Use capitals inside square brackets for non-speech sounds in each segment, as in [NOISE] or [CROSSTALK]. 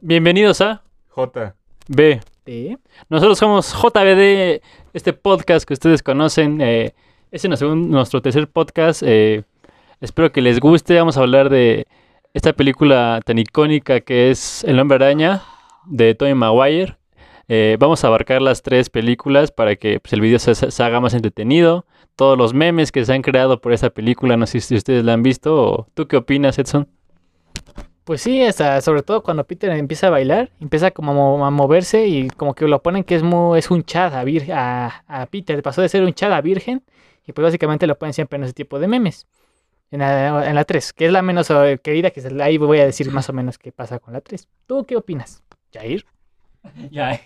Bienvenidos a J. B. Nosotros somos JBD, este podcast que ustedes conocen. Eh, este es nuestro, nuestro tercer podcast. eh, espero que les guste. Vamos a hablar de esta película tan icónica que es El Hombre Araña de Tobey Maguire. Eh, vamos a abarcar las tres películas para que pues, el video se, se haga más entretenido. Todos los memes que se han creado por esa película, no sé si ustedes la han visto. O, ¿Tú qué opinas, Edson? Pues sí, hasta, sobre todo cuando Peter empieza a bailar, empieza como a mo- a moverse y como que lo ponen que es, mu- es un chad a, vir- a, a Peter. Pasó de ser un chad a virgen y pues básicamente lo ponen siempre en ese tipo de memes. En la, en la 3, que es la menos eh, querida, que es la- ahí voy a decir más o menos qué pasa con la 3. ¿Tú qué opinas, Jair? [LAUGHS] Ya.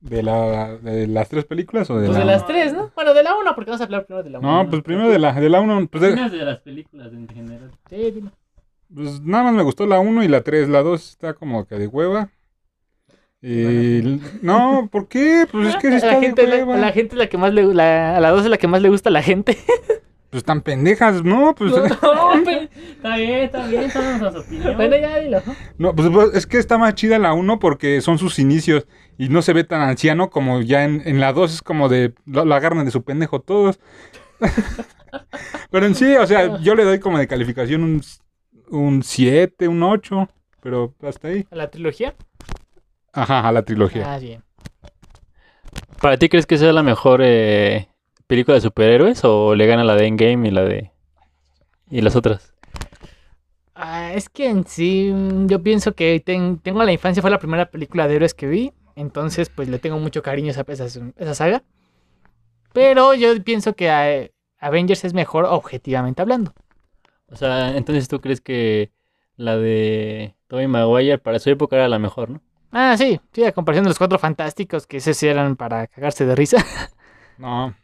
¿De, la, ¿De las tres películas o de Pues la de las 3, ¿no? Bueno, de la 1, porque vamos a hablar primero de la 1. No, pues primero de la, de la 1. Pues, de- de las películas en general. Sí, dilo. Pues nada más me gustó la 1 y la 3. La 2 está como que de hueva. Y no, ¿por qué? Pues es que sí [LAUGHS] está la gente, de la, hueva. a la gente es la que más le la, a la 2 es la que más le gusta a la gente. [LAUGHS] Pues tan pendejas, ¿no? Pues No, [LAUGHS] pero- Está bien, está bien, son nuestras opiniones. bueno, ya dilo. no, pues pues, es que está más chida la 1 porque son sus inicios y no se ve tan anciano como ya en, en la 2 es como de lo, lo agarran de su pendejo todos. Pero en sí, o sea, yo le doy como de calificación un, un 7, un 8, pero hasta ahí. ¿A la trilogía? Ajá, a la trilogía. Ah, bien. ¿Para ti crees que sea la mejor eh, película de superhéroes o le gana la de Endgame y la de... y las otras? Ah, es que en sí, mm, yo pienso que ten- tengo la infancia, fue la primera película de héroes que vi. Entonces, pues le tengo mucho cariño a esa, esa, esa saga. Pero yo pienso que eh, Avengers es mejor objetivamente hablando. O sea, entonces tú crees que la de Tobey Maguire para su época era la mejor, ¿no? Ah, sí, sí, a comparación de los cuatro fantásticos, que esos sí eran para cagarse de risa. [LAUGHS] No.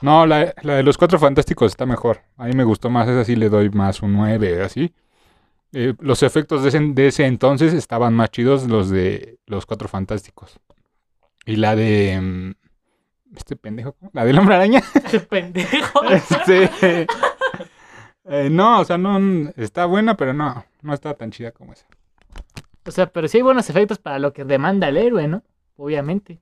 No, la, la de los cuatro fantásticos está mejor. A mí me gustó más, esa sí le doy más un 9, así. Eh, los efectos de ese, de ese entonces estaban más chidos los de los cuatro fantásticos. Y la de... mm, Este pendejo, ¿cómo? La del hombre araña. Ese pendejo. [LAUGHS] Este, eh, no, o sea, no, está buena, pero no, no está tan chida como esa. O sea, pero sí hay buenos efectos para lo que demanda el héroe, ¿no? Obviamente.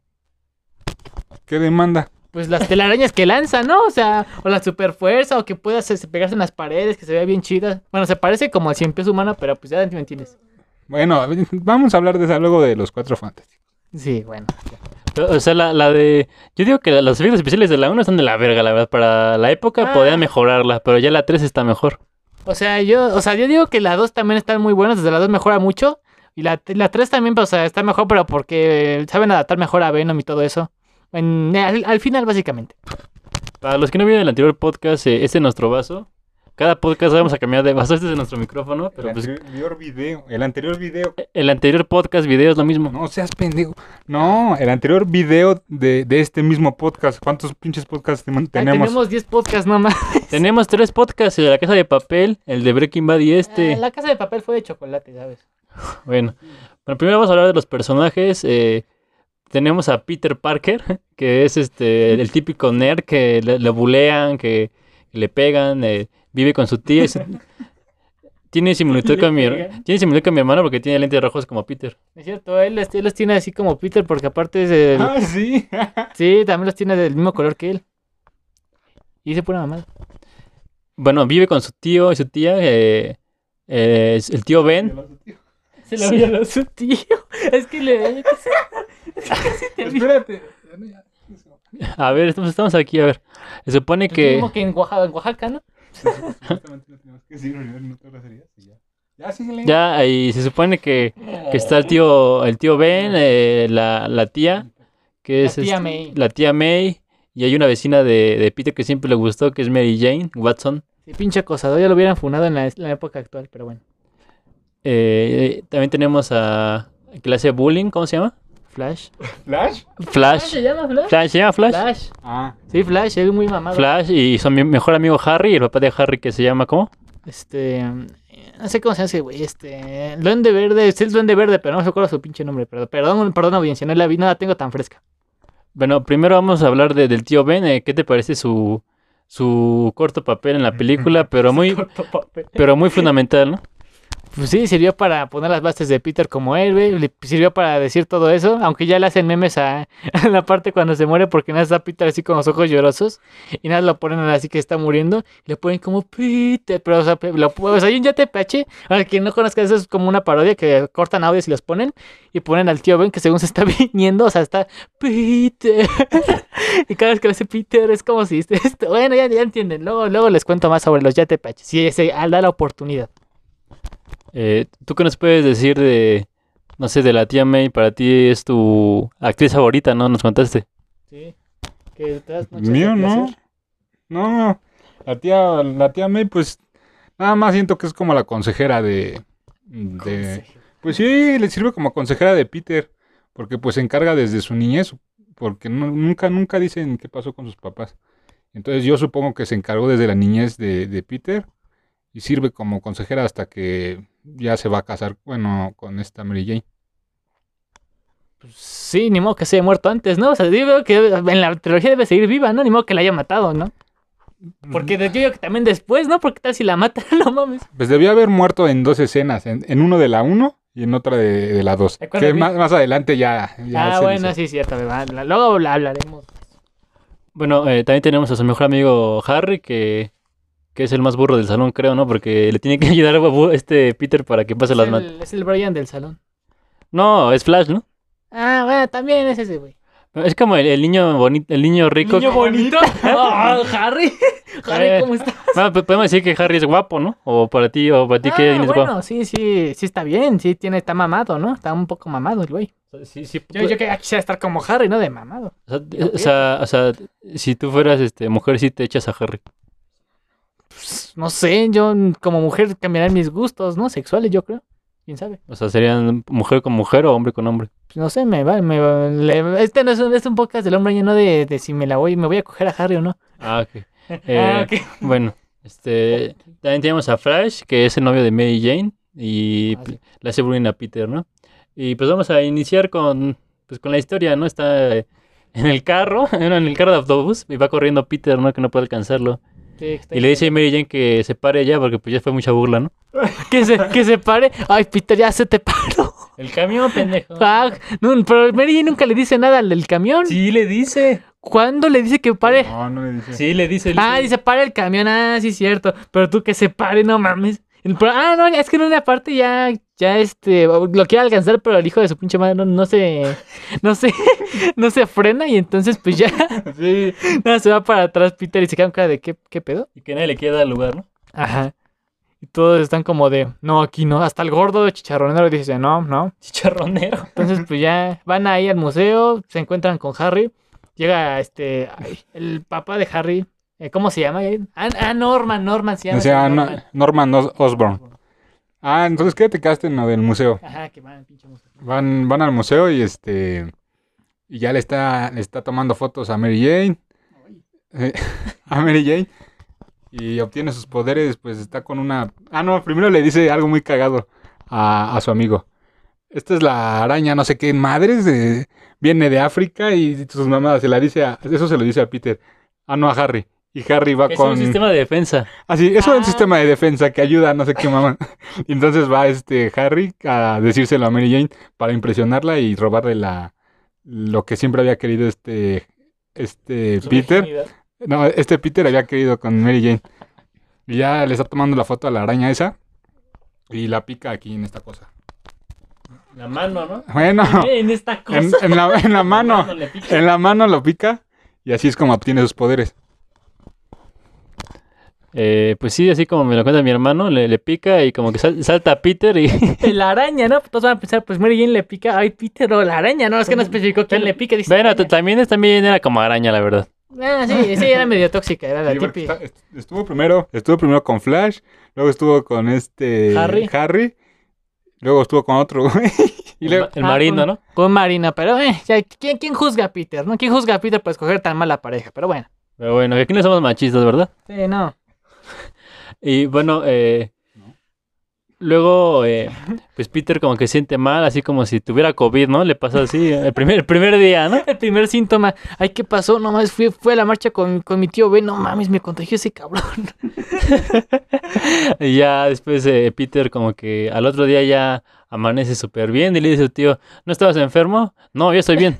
¿Qué demanda? Pues las telarañas que lanza, ¿no? O sea, o la super fuerza, o que puedas este, pegarse en las paredes, que se vea bien chida. Bueno, se parece como al cien pies humano, pero pues ya me entiendes. Bueno, vamos a hablar de esa luego de los cuatro fantásticos. Sí, bueno. O sea, la, la de... Yo digo que la- los efectos especiales de la 1 están de la verga, la verdad. Para la época Ah. podían mejorarla, pero ya la 3 está mejor. O sea, yo, o sea, yo digo que las dos también están muy buenas, desde las dos mejora mucho. Y la, la tres también, pues, o sea, está mejor, pero porque saben adaptar mejor a Venom y todo eso. En- al, al final, básicamente. Para los que no vieron el anterior podcast, eh, este es nuestro vaso. Cada podcast vamos a cambiar de vaso. Este es nuestro micrófono, pero el pues anterior video, el anterior video el anterior podcast, video es lo mismo. No seas pendejo. No, el anterior video de, de este mismo podcast. ¿Cuántos pinches podcasts Ay, tenemos? tenemos 10 podcasts nomás. [LAUGHS] Tenemos tres podcasts, el de la casa de papel, el de Breaking Bad y este. Ah, la casa de papel fue de chocolate, ¿sabes? [LAUGHS] Bueno, bueno, primero vamos a hablar de los personajes. eh, tenemos a Peter Parker, que es este el típico nerd que le, le bulean, que, que le pegan, eh, vive con su tía. y su- [LAUGHS] tiene similitud con mi tiene similitud con mi hermano porque tiene lentes rojos como Peter. Es cierto, él, los- él los tiene así como Peter, porque aparte es el- Ah, sí. [LAUGHS] Sí, también los tiene del mismo color que él. Y dice pura mamada. Bueno, vive con su tío y su tía. eh, eh, el tío Ben. Se lo violó su tío. [LAUGHS] Es que le. es que casi te Espérate. A ver, estamos, estamos aquí, a ver. Se supone que. mismo que en Oaxaca, en Oaxaca, ¿no? Ya, síguele. Ya, y se supone que, que está el tío, el tío Ben, eh, la, la tía, que La es tía este, May. la tía May, y hay una vecina de, de Peter que siempre le gustó, que es Mary Jane Watson. Sí, pinche acosador, ya lo hubieran funado en la, en la época actual, pero bueno. Eh, también tenemos a que le hace bullying, ¿cómo se llama? Flash. ¿Flash? Flash. llama Flash? Flash, ¿se llama Flash? Flash. Ah, Sí, Flash, es muy mamado. Flash y su mi- mejor amigo Harry y el papá de Harry que se llama ¿cómo? Este. No sé cómo se llama ese güey. Este. Duende Verde. Es el Duende Verde, pero no me acuerdo su pinche nombre. Perdón, perdón, perdón audiencia. No la vi, no la tengo tan fresca. Bueno, primero vamos a hablar de- del tío Ben. eh, ¿Qué te parece su, su corto papel en la película? Pero muy, Corto papel. pero muy fundamental, ¿no? Pues sí, sirvió para poner las bases de Peter como héroe, le sirvió para decir todo eso, aunque ya le hacen memes a, [LAUGHS] la parte cuando se muere porque nada está Peter así con los ojos llorosos y nada lo ponen así que está muriendo y le ponen como Peter, pero o sea, lo, o sea, hay un YTPH, para quien no conozca eso es como una parodia que cortan audios y los ponen y ponen al tío Ben que según se está [LAUGHS] viniendo, o sea, está Peter [LAUGHS] y cada vez que le hace Peter es como si, este- bueno, ya, ya entienden, luego, luego les cuento más sobre los YTPH, si se da la oportunidad. Eh, ¿Tú qué nos puedes decir de, no sé, de la tía May? Para ti es tu actriz favorita, ¿no? Nos contaste. Sí. Que te Mío, no. No, la tía, la tía May, pues nada más siento que es como la consejera de, de... Pues sí, le sirve como consejera de Peter, porque pues se encarga desde su niñez, porque no- nunca, nunca dicen qué pasó con sus papás. Entonces yo supongo que se encargó desde la niñez de, de Peter y sirve como consejera hasta que ya se va a casar, bueno, con esta Mary Jane. Pues sí, ni modo que se haya muerto antes, ¿no? O sea, yo veo que en la trilogía debe seguir viva, ¿no? Ni modo que la haya matado, ¿no? Porque yo digo que también después, ¿no? Porque tal si la mata, [LAUGHS] no mames. Pues debió haber muerto en dos escenas, en, en uno de la 1 y en otra de, de la 2. ¿De acuerdo, Que más, más adelante ya... ya ah, se bueno, sí, cierto. Luego la hablaremos. Bueno, eh, también tenemos a su mejor amigo Harry, que, que es el más burro del salón, creo, ¿no? Porque le tiene que [LAUGHS] ayudar a este Peter para que pase Es las manos. el, es el Brian del salón. No, es Flash, ¿no? Ah, bueno, también es ese, güey. Es como el, el niño bonito, el niño rico. Niño bonito. [LAUGHS] Ah, Harry. [LAUGHS] Harry, Eh, ¿cómo estás? Bueno, pues podemos decir que Harry es guapo, ¿no? O para ti, o para ti que Ah, es bueno, guapo. sí, sí, sí está bien. Sí, tiene, está mamado, ¿no? Está un poco mamado el güey. Sí, sí, Yo, yo que- quisiera estar como Harry, ¿no? De mamado. O sea, o sea, o sea, si tú fueras este, mujer, sí te echas a Harry. Pues, no sé, yo como mujer cambiarán mis gustos, ¿no? Sexuales, yo creo. ¿Quién sabe? O sea, serían mujer con mujer o hombre con hombre. Pues no sé, me va, me va- le- este no es un, es un podcast del hombre lleno de, de si me la voy, me voy a coger a Harry o no. Ah, ok. [LAUGHS] ah, Eh, ok. Bueno, este, también tenemos a Flash, que es el novio de Mary Jane, y Ah, sí. le hace bullying a Peter, ¿no? Y pues vamos a iniciar con, pues, con la historia, ¿no? Está en el carro, [LAUGHS] en el carro de autobús, y va corriendo Peter, ¿no? Que no puede alcanzarlo. Sí, Y le dice a Mary Jane que se pare ya, porque pues ya fue mucha burla, ¿no? [LAUGHS] que se, que se pare. Ay, Peter, ya se te paró. El camión, pendejo. [LAUGHS] Ah, no, pero Mary Jane nunca le dice nada al del camión. Sí, le dice. ¿Cuándo le dice que pare? No, no le dice. Sí, le dice. Ah, dice para el camión, ah, sí, cierto. Pero tú que se pare, no mames. Ah, no, es que en una parte ya, ya este, lo quiere alcanzar, pero el hijo de su pinche madre no, no se, no se, [LAUGHS] no se frena y entonces pues ya, [LAUGHS] Sí. [LAUGHS] nada, se va para atrás Peter y se queda cara de ¿qué, qué pedo? Y que nadie le queda el lugar, ¿no? Ajá. Y todos están como de, no, aquí no. Hasta el gordo chicharronero dice, no, no. Chicharronero. Entonces, pues ya van ahí al museo, se encuentran con Harry. Llega este, ay, el papá de Harry. Eh, ¿Cómo se llama? Ah, ah, Norman, Norman se llama. Sí, No- Norman. Norman Os- Osborn. Ah, entonces, ¿qué te quedaste en lo del museo? Ajá, que van al pinche museo. Van, van al museo y este. Y ya le está, le está tomando fotos a Mary Jane. eh, [LAUGHS] a Mary Jane. Y obtiene sus poderes, pues está con una. Ah, no, primero le dice algo muy cagado a, a su amigo. Esta es la araña, no sé qué madres, de- viene de África y sus mamás se la dice a, eso se lo dice a Peter. Ah, no, a Harry. Y Harry va Es con. un sistema de defensa. Así, eso es un Ah. sistema de defensa que ayuda a no sé qué mamá. Y [LAUGHS] entonces va este Harry a decírselo a Mary Jane para impresionarla y robarle la lo que siempre había querido este este Su Peter. virginidad. No, este Peter había querido con Mary Jane. Y ya le está tomando la foto a la araña esa y la pica aquí en esta cosa. La mano, ¿no? Bueno, En esta cosa. en, en la, en la [LAUGHS] mano, le pica. en la mano lo pica y así es como obtiene sus poderes. Eh, pues sí, así como me lo cuenta mi hermano, le, le pica y como que sal- salta a Peter y... [LAUGHS] La araña, ¿no? Todos van a pensar, pues Mary Jane le pica, ay, Peter o la araña, ¿no? Es que no especificó quién le pica. Dice, bueno, también, también era como araña, la verdad. Ah, sí, sí, era medio tóxica, era la Sí, está- est- estuvo primero, estuvo primero con Flash, luego estuvo con este Harry. Harry, luego estuvo con otro güey, [LAUGHS] y El, luego ma- el Ah, marino, con- ¿no? Con Marina, pero eh, ¿quién, ¿quién juzga a Peter, no? ¿Quién juzga a Peter por escoger tan mala pareja? Pero bueno. Pero bueno, que aquí no somos machistas, ¿verdad? Sí, no. Y bueno, eh, Luego, eh, pues Peter como que siente mal, así como si tuviera COVID, ¿no? Le pasa así el primer, el primer día, ¿no? El primer síntoma. Ay, ¿qué pasó? No mames, fui, fui a la marcha con, con mi tío Ben. No mames, me contagió ese cabrón. [LAUGHS] Y ya después eh, Peter como que al otro día ya amanece súper bien y le dice a su tío, ¿no estabas enfermo? No, yo estoy bien.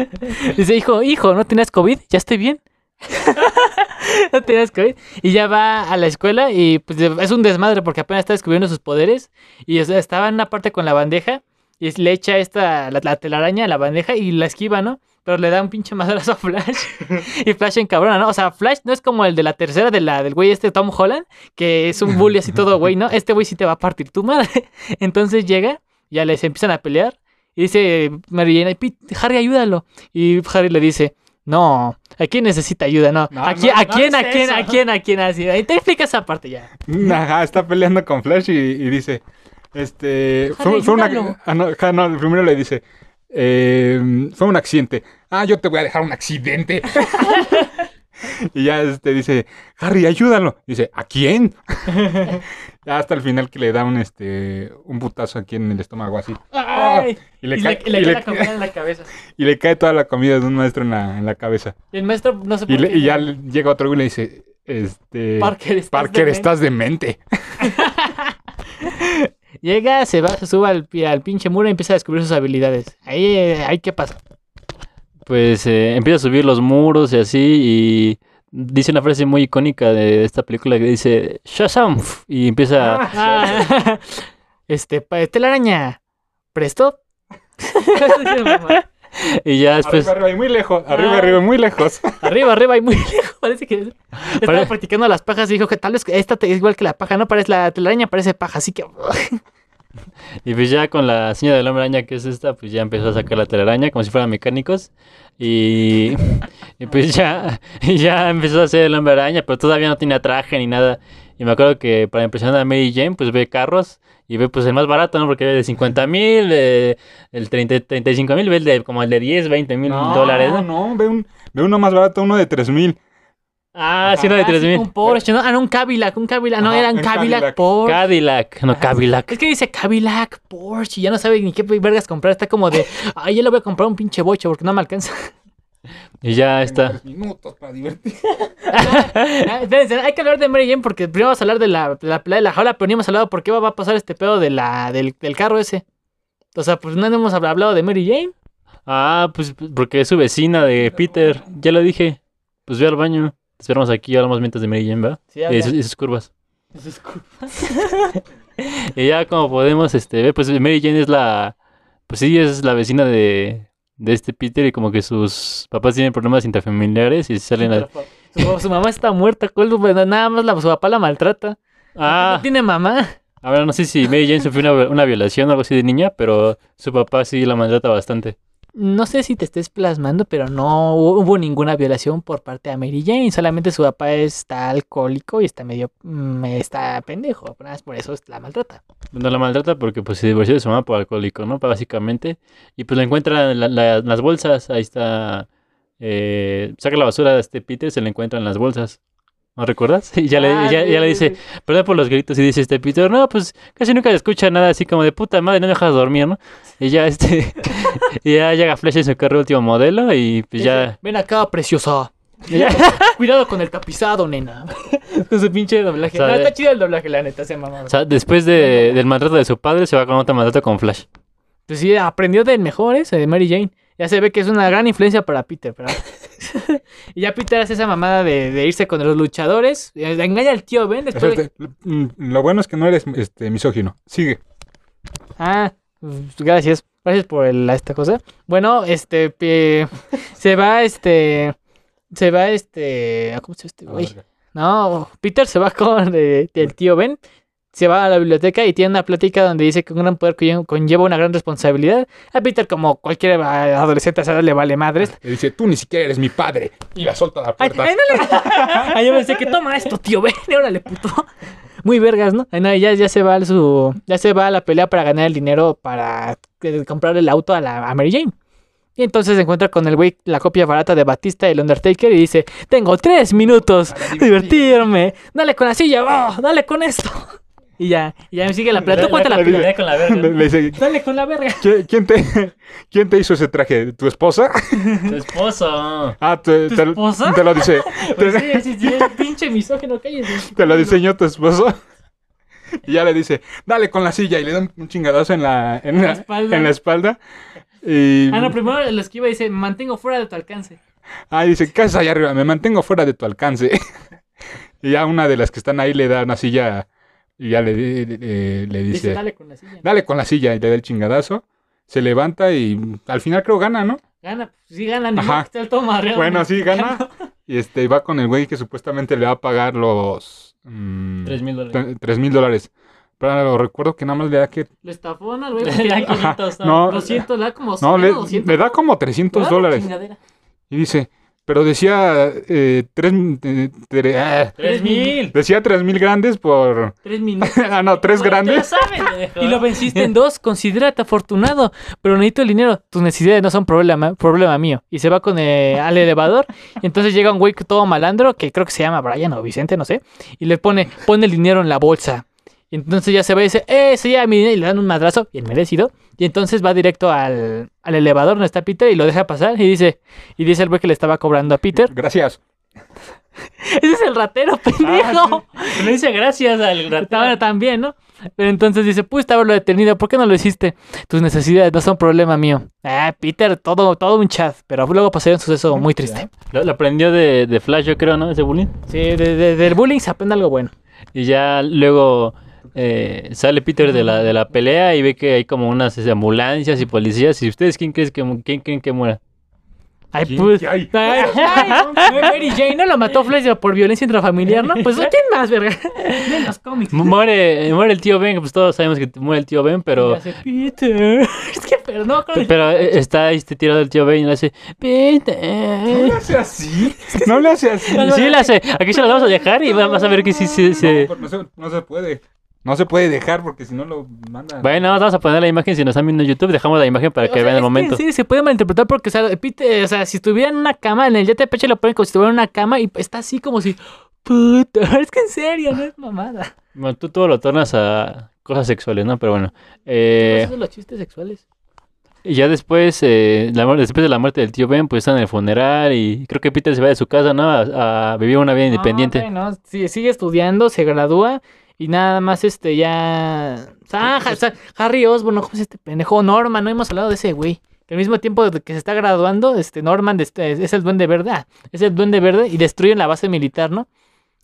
[LAUGHS] Dice, hijo, hijo, ¿no tenías COVID? Ya estoy bien. [LAUGHS] no tenías COVID. Y ya va a la escuela y pues es un desmadre porque apenas está descubriendo sus poderes. Y estaba en una parte con la bandeja y le echa esta, la, la telaraña a la bandeja y la esquiva, ¿no? Pero le da un pinche madrazo a Flash. [LAUGHS] y Flash encabrona, ¿no? O sea, Flash no es como el de la tercera de del güey este Tom Holland, que es un bully así todo güey, ¿no? Este güey sí te va a partir tu madre. [LAUGHS] Entonces llega, ya les empiezan a pelear. Y dice Mary Jane, "Ay, Pete, Harry, ayúdalo. Y Harry le dice, no, ¿a quién necesita ayuda? No, No, ¿a quién, no, a no quién, es a quién, a quién, a quién? Así, ahí te explica esa parte ya. [LAUGHS] Ajá, está peleando con Flash y, y dice, este, Harry, fue, fue una, ah, no, ja, no, primero le dice, eh, fue un accidente. Ah, yo te voy a dejar un accidente. [LAUGHS] [LAUGHS] y ya este dice, Harry, ayúdalo. Dice, ¿a quién? [LAUGHS] [LAUGHS] ya hasta el final que le da un este un putazo aquí en el estómago así. Ay, Y le, y cae, le, y le y cae le- la comida en la cabeza. y le cae toda la comida de un maestro en la, en la cabeza. Y el maestro no se Y, le- y ya le- llega otro güey y le dice, este, Parker, ¿estás Parker, demente?" estás demente. Llega, se va, se sube al, al pinche muro y empieza a descubrir sus habilidades. Ahí, eh, ahí ¿qué pasa? Pues eh, empieza a subir los muros y así y dice una frase muy icónica de esta película que dice Shazam y empieza Ah, [LAUGHS] este, pa- telaraña. ¿Presto? [LAUGHS] [LAUGHS] y ya después Arriba, arriba y muy lejos. Arriba, Ah. arriba y muy lejos. arriba, arriba y muy lejos. Parece que estaba Pare- practicando las pajas y dijo que tal vez esta te- es igual que la paja, no parece la telaraña, parece paja, así que [LAUGHS] y pues ya con la seña del hombre araña que es esta pues ya empezó a sacar la telaraña como si fueran mecánicos y, [LAUGHS] y pues ya [LAUGHS] ya empezó a hacer el hombre araña pero todavía no tenía traje ni nada y me acuerdo que para impresionar a Mary Jane pues ve carros y ve pues el más barato, ¿no? Porque ve de 50 mil, el 30, 35 mil, ve el de como el de 10, 20 mil dólares, ¿no? no, ve, un, ve uno más barato, uno de 3 mil. Ah, sí, uno de Ah, 3 sí, mil. Un Porsche, ¿no? Ah, no, un Cadillac, un Cadillac, no, Ajá, era un Cadillac, Cadillac. Porsche. Cadillac, no Cadillac. Es que dice Cadillac, Porsche, y ya no sabe ni qué vergas comprar. Está como de, ay, yo le voy a comprar un pinche boche porque no me alcanza. Y ya está. minutos para divertir. [LAUGHS] Ah, espérense, hay que hablar de Mary Jane porque primero vamos a hablar de la, de la de la jaula, pero ni hemos hablado por qué va a pasar este pedo de la, del, del carro ese. O sea, pues no hemos habl- hablado de Mary Jane. Ah, pues porque es su vecina de Peter. Ya lo dije. Pues ve al baño. Esperamos aquí, hablamos mientras de Mary Jane, ¿va? Sí, Y habla. sus, y sus curvas. [LAUGHS] [LAUGHS] Y ya como podemos este, ver, pues Mary Jane es la... Pues sí, es la vecina de, de este Peter y como que sus papás tienen problemas interfamiliares y salen a... Su, su mamá está muerta, ¿cuál? nada más la, su papá la maltrata. Ah, No tiene mamá. a ver, no sé si Mary Jane sufrió una, una violación o algo así de niña, pero su papá sí la maltrata bastante. No sé si te estés plasmando, pero no hubo ninguna violación por parte de Mary Jane. Solamente su papá está alcohólico y está medio. mm, está pendejo. por eso la maltrata. No la maltrata porque pues se divorció de su mamá por alcohólico, ¿no? Básicamente. Y pues la encuentra en la- la- las bolsas, ahí está. eh, saca la basura de este Peter, se la encuentra en las bolsas. ¿No recuerdas? [LAUGHS] Y ya, le, ya, sí, ya le dice, sí. perdón por los gritos, y dice este Peter, no, pues casi nunca se escucha nada así como de puta madre, no me dejas dormir, ¿no? Y ya este, [LAUGHS] y ya llega Flash en su carro último modelo y pues ya, Ven acá, preciosa. [LAUGHS] Cuidado con el tapizado, nena. con su pinche doblaje. O sea, no, de- está chido el doblaje, la neta, se mamá. o sea, después de, del maltrato de su padre, se va con otro maltrato con Flash. Pues sí, aprendió del mejor ese, de Mary Jane. Ya se ve que es una gran influencia para Peter, ¿verdad? [LAUGHS] y ya Peter hace esa mamada de, de irse con los luchadores. eh, Engaña al tío Ben después de... Espérate, mm, Lo bueno es que no eres este, misógino. Sigue. Ah, pues, gracias. Gracias por el- esta cosa. Bueno, este... [LAUGHS] se va, este... Se va, este... ¿Cómo se llama este güey? No, Peter se va con eh, el tío Ben, se va a la biblioteca y tiene una plática donde dice que un gran poder conlle- conlleva una gran responsabilidad. A Peter, como cualquier eh, adolescente, a esa edad le vale madres. Le dice, tú ni siquiera eres mi padre. Y la suelta a la puerta. ay, no le- [LAUGHS] Ay, yo pensé que toma esto, tío Ben, [LAUGHS] órale, puto. Muy vergas, ¿no? Ay, no, ya, ya se va a su, ya se va a la pelea para ganar el dinero para eh, comprar el auto a, la, a Mary Jane. Y entonces se encuentra con el güey, la copia barata de Batista y el Undertaker, y dice, tengo tres minutos, divertirme, dale con la silla, oh, dale con esto. Y ya, y ya me sigue la [LAUGHS] pelea. Tú cuenta la. Dale con la verga. Le, le dice, Dale con la verga. "¿Qui- ¿quién te, [LAUGHS] ¿quién te hizo ese traje? ¿Tu esposa? [LAUGHS] Tu esposo. Ah, te, ¿Tu te- esposa? te lo dice. Pues Te, sí, sí, sí, pinche misógino, cállese. te lo diseñó tu esposo. Y ya le dice, dale con la silla. Y le dan un chingadazo en la, en la la, espalda. en la espalda. Y Ah, no, primero lo esquiva y dice, me mantengo fuera de tu alcance. ah, dice, ¿qué haces allá arriba? Me mantengo fuera de tu alcance. y ya una de las que están ahí le da una silla y ya le, eh, le Dice, dice, dale con la silla. dale con la silla y le da el chingadazo. Se levanta y al final creo gana, ¿no? Gana, pues sí gana, ni Ajá. esté el madreado. Bueno, sí, gana. Y este va con el güey que supuestamente le va a pagar los... mm, Tres mil dólares. tre- tres mil dólares. Pero recuerdo que nada más le da que... Le estafó al güey. [LAUGHS] Le da porque- 500, no, 200, le da como No, le, 200. le da como 300 Dale, dólares. Y dice, pero decía eh, tres, eh, tre- ah, Tres mil. decía tres mil grandes por... Tres [LAUGHS] minutos. ah, no, tres grandes. pendejo. Y lo venciste en dos, considérate afortunado. Pero necesito el dinero. Tus necesidades no son problema, problema mío. Y se va con eh, al elevador. Y entonces llega un güey todo malandro, que creo que se llama Brian o Vicente, no sé. Y le pone, pone el dinero en la bolsa. Y entonces ya se va y dice, ¡eh, ese ya mi dinero! Y le dan un madrazo, bien merecido. Y entonces va directo al, al elevador donde está Peter y lo deja pasar. Y dice, y dice el güey que le estaba cobrando a Peter. Gracias. [LAUGHS] Ese es el ratero, pendejo. Le dice gracias al ratón. también, ¿no? Pero entonces dice, pudiste haberlo detenido, ¿por qué no lo hiciste? Tus necesidades no son problema mío. Ah, Peter, todo, todo un chat, pero luego pasaría un suceso muy triste. Lo, lo aprendió de, de Flash, yo creo, ¿no? Ese bullying. Sí, de- de- del bullying se aprende algo bueno. Y ya luego eh, sale Peter de la, de la pelea y ve que hay como unas este, ambulancias y policías. ¿Y ustedes quién, crees que, quién creen que muera? Ay, pues. Ay. Ay, ay, [LAUGHS] Mary Jane no lo mató Flash por violencia intrafamiliar, ¿no? Pues ¿quién más, verga? De los cómics. Mu- Muere, muere el tío Ben, pues todos sabemos que muere el tío Ben, pero... hace, Peter. [LAUGHS] Es que, pero no, creo que- Pero eh, está ahí este tirado el tío Ben y le hace... ¿No Peter. le hace así? No le hace así. Sí, le hace. Aquí se lo vamos a dejar y va- vas a ver que sí, sí, sí. No, no se, no se puede. No se puede dejar porque si no lo mandan. Bueno, vamos a poner la imagen. Si nos están viendo en YouTube, dejamos la imagen para O que sea, vean el momento. Sí, se puede malinterpretar porque, o sea, Peter, o sea, si estuviera en una cama, en el jet de pecho lo ponen como si estuviera en una cama y está así como si. Puta, [LAUGHS] es que en serio, no es mamada. Bueno, tú todo lo tornas a cosas sexuales, ¿no? Pero bueno. Eh, son los chistes sexuales. y ya después, eh, la después de la muerte del tío Ben, pues están en el funeral y creo que Peter se va de su casa, ¿no? A, a vivir una vida independiente. No, güey, no, sí, sigue estudiando, se gradúa y nada más este ya. Sea, Harry Osborn, ¿cómo es este pendejo? Norman, no hemos hablado de ese güey. Que al mismo tiempo que se está graduando, este Norman este, es el duende verde. ah, es el duende verde y destruyen la base militar, ¿no?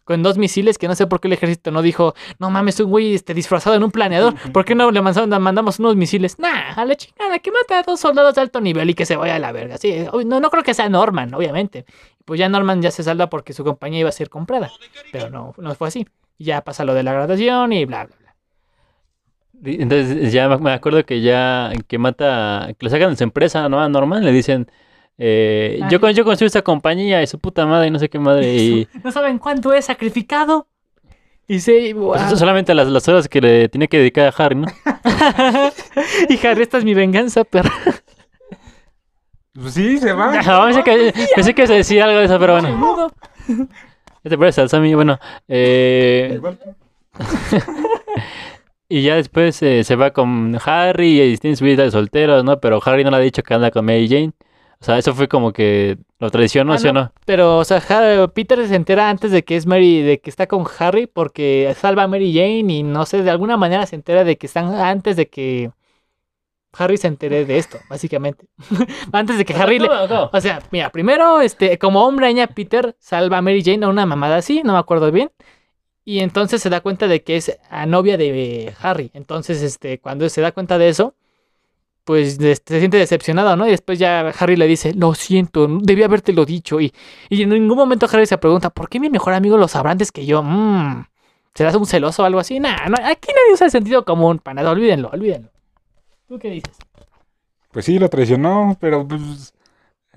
Con dos misiles que no sé por qué el ejército no dijo, no mames, un güey este, disfrazado en un planeador. ¿Por qué no le mandamos, unos misiles? Nah, a la chingada, que mata a dos soldados de alto nivel y que se vaya a la verga. Sí, ob- no, no creo que sea Norman, obviamente. Pues ya Norman ya se salva porque su compañía iba a ser comprada. Pero no, no fue así. Ya pasa lo de la graduación y bla, bla, bla. Entonces ya me- acuerdo que ya que mata, que lo sacan de su empresa, ¿no? A Norman, le dicen, eh, yo, con- yo construí esta compañía y su puta madre y no sé qué madre. Y ¿No saben cuánto he sacrificado? Y se... pues, eso solamente las, las horas que le tenía que dedicar a Harry, ¿no? [LAUGHS] y Harry, esta es mi venganza, perra. Pues sí, se va. [LAUGHS] Pensé, que, pensé que se decía algo de eso, pero bueno. Ya te parece Sammy, bueno. eh, [LAUGHS] y ya después eh, se va con Harry y tiene su vida de solteros, ¿no? Pero Harry no le ha dicho que anda con Mary Jane. O sea, eso fue como que lo traicionó, Ah, ¿sí o no. no? Pero, o sea, Har- Peter se entera antes de que es Mary, de que está con Harry porque salva a Mary Jane y no sé, de alguna manera se entera de que están antes de que Harry se entere de esto, básicamente. [LAUGHS] antes de que Harry le... O sea, mira, primero, este, como hombre araña, Peter salva a Mary Jane a una mamada así, no me acuerdo bien. Y entonces se da cuenta de que es a novia de Harry. Entonces, este, cuando se da cuenta de eso, pues este, se siente decepcionado, ¿no? Y después ya Harry le dice, lo siento, debí haberte lo dicho. Y, y en ningún momento Harry se pregunta, ¿por qué mi mejor amigo lo sabrá antes que yo? Mm, ¿Serás un celoso o algo así? Nah, no, aquí nadie usa el sentido común, para nada, olvídenlo, olvídenlo. ¿Tú qué dices? Pues sí, lo traicionó, pero pues.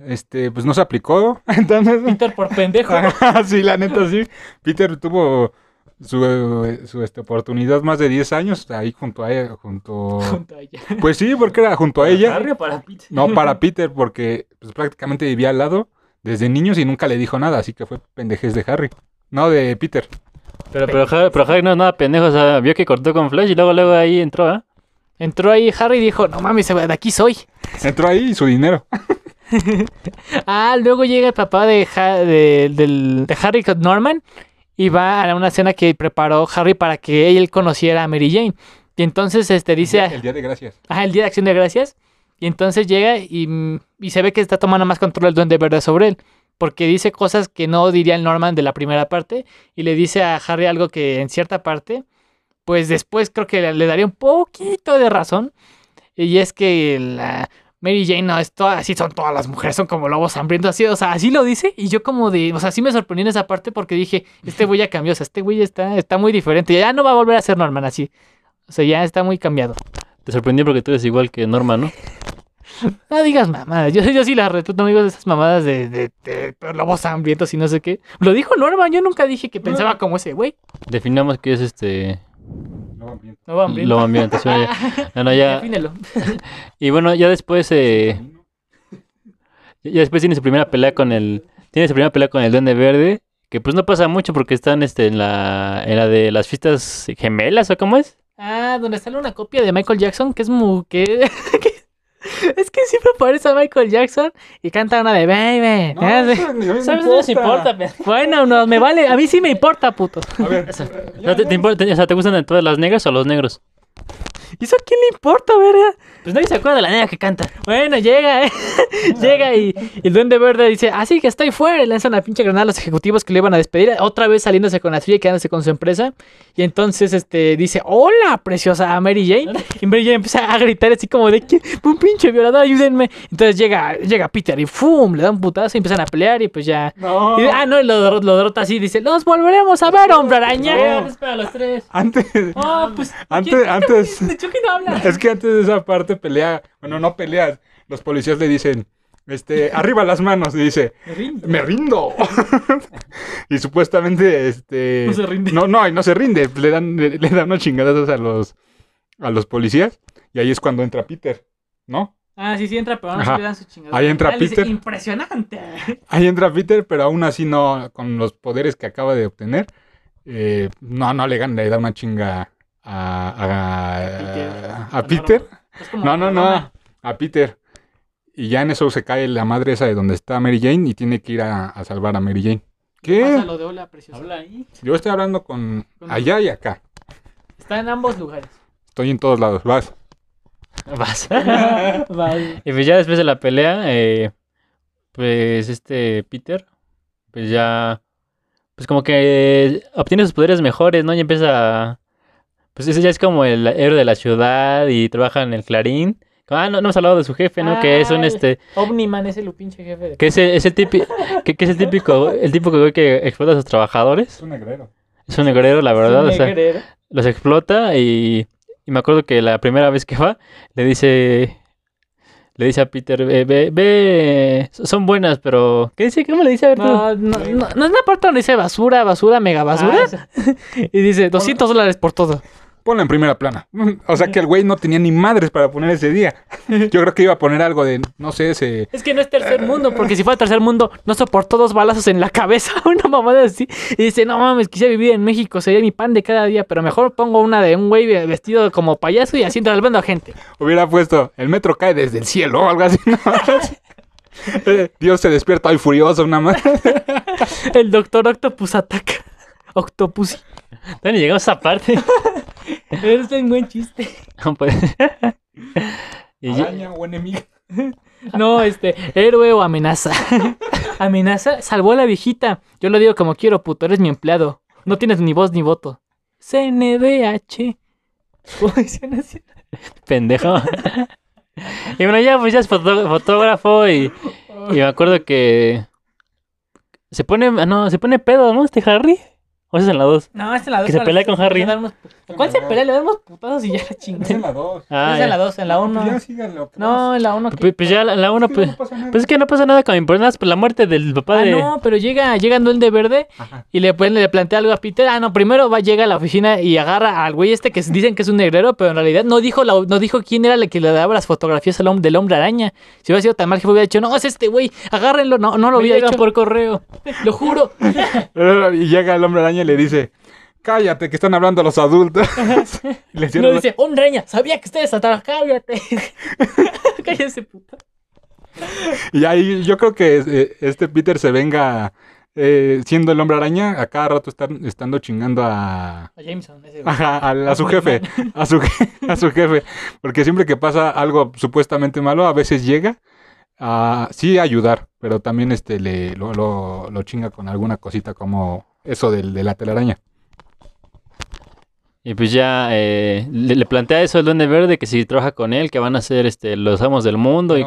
Este, pues no se aplicó. [LAUGHS] Entonces. Peter por pendejo. [LAUGHS] sí, la neta sí. Peter tuvo su, su este, oportunidad más de 10 años ahí junto a ella. Junto... Junto a ella. Pues sí, porque era junto a ella. Para Peter? No, para Peter, porque pues, prácticamente vivía al lado desde niños y nunca le dijo nada, así que fue pendejez de Harry. No, de Peter. Pero, pero, Harry, pero Harry no es nada pendejo, o sea, vio que cortó con Flash y luego, luego ahí entró, ¿ah? Entró ahí Harry y dijo, no mames, de aquí soy. Entró ahí y su dinero. [LAUGHS] Ah, luego llega el papá de, Ha- de, del- de Harry con Norman y va a una cena que preparó Harry para que él conociera a Mary Jane. Y entonces este dice, El día de gracias. ajá, el día de acción de gracias. Y entonces llega y, y se ve que está tomando más control el duende verde sobre él. Porque dice cosas que no diría el Norman de la primera parte. Y le dice a Harry algo que en cierta parte, pues después creo que le, daría un poquito de razón. Y es que la Mary Jane no es toda, así son todas las mujeres, son como lobos hambrientos, así, o sea, así lo dice. Y yo como de, o sea, sí me sorprendí en esa parte porque dije, este güey ya cambió, o sea, este güey está, está muy diferente. Ya no va a volver a ser Norman así. O sea, ya está muy cambiado. Te sorprendió porque tú eres igual que Norma, ¿no? No digas mamadas. Yo, yo sí las respeto, amigos, de esas mamadas de, de, de lobos hambrientos y no sé qué. Lo dijo Norman, yo nunca dije que pensaba como ese güey. Definamos que es este... Lobo hambriento. Lo ambiente. sí, ya. [LAUGHS] No, no, ya... Defínelo. [LAUGHS] Y bueno, ya después... Eh... Ya después tiene su primera pelea con el... Tiene su primera pelea con el Duende Verde. Que pues no pasa mucho porque están este, en, la, en la de las fiestas gemelas, ¿o cómo es? Ah, donde sale una copia de Michael Jackson que es muy... Que, [LAUGHS] que- es que siempre parece a Michael Jackson y canta una de Baby. No, sí. eso ni- a mí me ¿Sabes? No nos importa, Bueno, no, me vale. A mí sí me importa, puto. A ver, No, ¿te, te importa- o sea, ¿te gustan todas las negras o los negros? ¿Y eso a quién le importa, verga? Pues nadie se acuerda de la negra que canta. Bueno, llega, ¿eh? [LAUGHS] llega y, y el duende verde dice, así que estoy fuera, y lanza una pinche granada a los ejecutivos que le iban a despedir, otra vez saliéndose con la suya y quedándose con su empresa. Y entonces este dice, hola, preciosa Mary Jane. Y Mary Jane empieza a gritar así como de que, un pinche violador, ayúdenme. Entonces llega, llega Peter y ¡fum! le da un putazo y empiezan a pelear y pues ya... No. Y- ah, no, y lo, lo derrota así, dice, los volveremos a ver, hombre araña. espera, los tres. Antes, Oh, pues, antes, ¿quién- antes, ¿De hecho que no habla? es que antes de esa parte pelea, bueno, no peleas, los policías le dicen, este, [LAUGHS] arriba las manos, y dice, Me rindo. me rindo. [LAUGHS] y supuestamente, este, No se rinde. no, no, y no se rinde, le dan, le, le dan unos chingadazos a los, a los policías, y ahí es cuando entra Peter, ¿no? Ah, sí, sí entra, pero no se le dan su chingada. Ahí entra Ah, dice, Peter. Impresionante. [LAUGHS] Ahí entra Peter, pero aún así no, con los poderes que acaba de obtener, eh, no, no le gana, le da una chinga a, a, a Peter. Es como No, no, no, a Peter. Y ya en eso se cae la madre esa de donde está Mary Jane y tiene que ir a, a salvar a Mary Jane. ¿Qué? Pásalo de hola, preciosa. Habla ahí. Yo estoy hablando con allá y acá. Está en ambos lugares. Estoy en todos lados. Vas. Vas. [LAUGHS] Vale. y pues ya después de la pelea, eh, pues este Peter, pues ya, pues como que obtiene sus poderes mejores, ¿no? Y empieza, a- pues ese ya es como el héroe de la ciudad y trabaja en el Clarín. Ah, no, no hemos hablado de su jefe, ¿no? Que es un Ay. este, Omniman es el pinche jefe de... que es el, es el típico, que, que es el típico, el típico güey que explota a sus trabajadores. un negrero. Es un negrero, la verdad, o sea, Negrero. los explota y, y me acuerdo que la primera vez que va le dice le dice a Peter ve, ve, ve, son buenas pero ¿qué dice? ¿cómo le dice? A ver, tú. No, no, no, no es la parte donde dice basura, basura, mega basura. Ah, [LAUGHS] y dice 200 dólares por todo. Ponla en primera plana. [LAUGHS] O sea que el güey no tenía ni madres para poner ese día. [LAUGHS] Yo creo que iba a poner algo de, no sé, ese... Es que no es tercer mundo, porque si fuera tercer mundo, no soportó dos balazos en la cabeza, [LAUGHS] una mamada así. Y dice, no mames, quisiera vivir en México, sería mi pan de cada día, pero mejor pongo una de un güey vestido como payaso y así salvando a gente. Hubiera puesto, el metro cae desde el cielo o algo así. ¿no? Eh, Dios se despierta hoy furioso, una más. El doctor Octopus ataca. Octopus. Ni llegamos a esa parte Es un buen chiste. [LAUGHS] No, pues. [LAUGHS] y Araña o enemigo. [LAUGHS] No, este, héroe o amenaza. amenaza, salvó a la viejita. Yo lo digo como quiero, puto, eres mi empleado. No tienes ni voz ni voto. CNDH. ¿Cómo dicen así? pendejo y bueno ya pues ya es fotógrafo y, y me acuerdo que se pone no se pone pedo ¿no? este Harry o ese es en la 2 No, esta es la dos. Que se pelea con Harry. ¿Cuál se pelea? Le damos putazos y ya la chingada. la 2. ah, es en la 2, en la 1. No, en la 1. Pues, pues ya la, la uno pues Pues es que no pasa nada con importancia por la muerte del papá Ah, de. no, pero llega, llega el de verde Ajá. y le, pues, le plantea algo a Peter. Ah, no, primero va, llega a la oficina y agarra al güey este que dicen que es un negrero, pero en realidad no dijo, la- no dijo quién era el que le daba las fotografías al hombre, del hombre araña. Si hubiera sido tan mal que hubiera dicho, no, es este güey, agárrenlo, no, no lo hubiera hecho. por correo. Lo juro. [LAUGHS] Y llega el hombre araña y le dice, cállate, que están hablando los adultos. [LAUGHS] Y le la- dice, hombre araña, sabía que ustedes atacan, cállate. [LAUGHS] Cállese, puta. Y ahí yo creo que eh, este Peter se venga eh, siendo el hombre araña, a cada rato están, estando chingando a, A Jameson, ese. Ajá, a, A su jefe, a su, a su jefe, porque siempre que pasa algo supuestamente malo, a veces llega a sí ayudar, pero también este le lo, lo- lo chinga con alguna cosita como eso del, de la telaraña. Y pues ya eh, le, le plantea eso al Duende Verde, que si trabaja con él, que van a ser este, los amos del mundo. Y,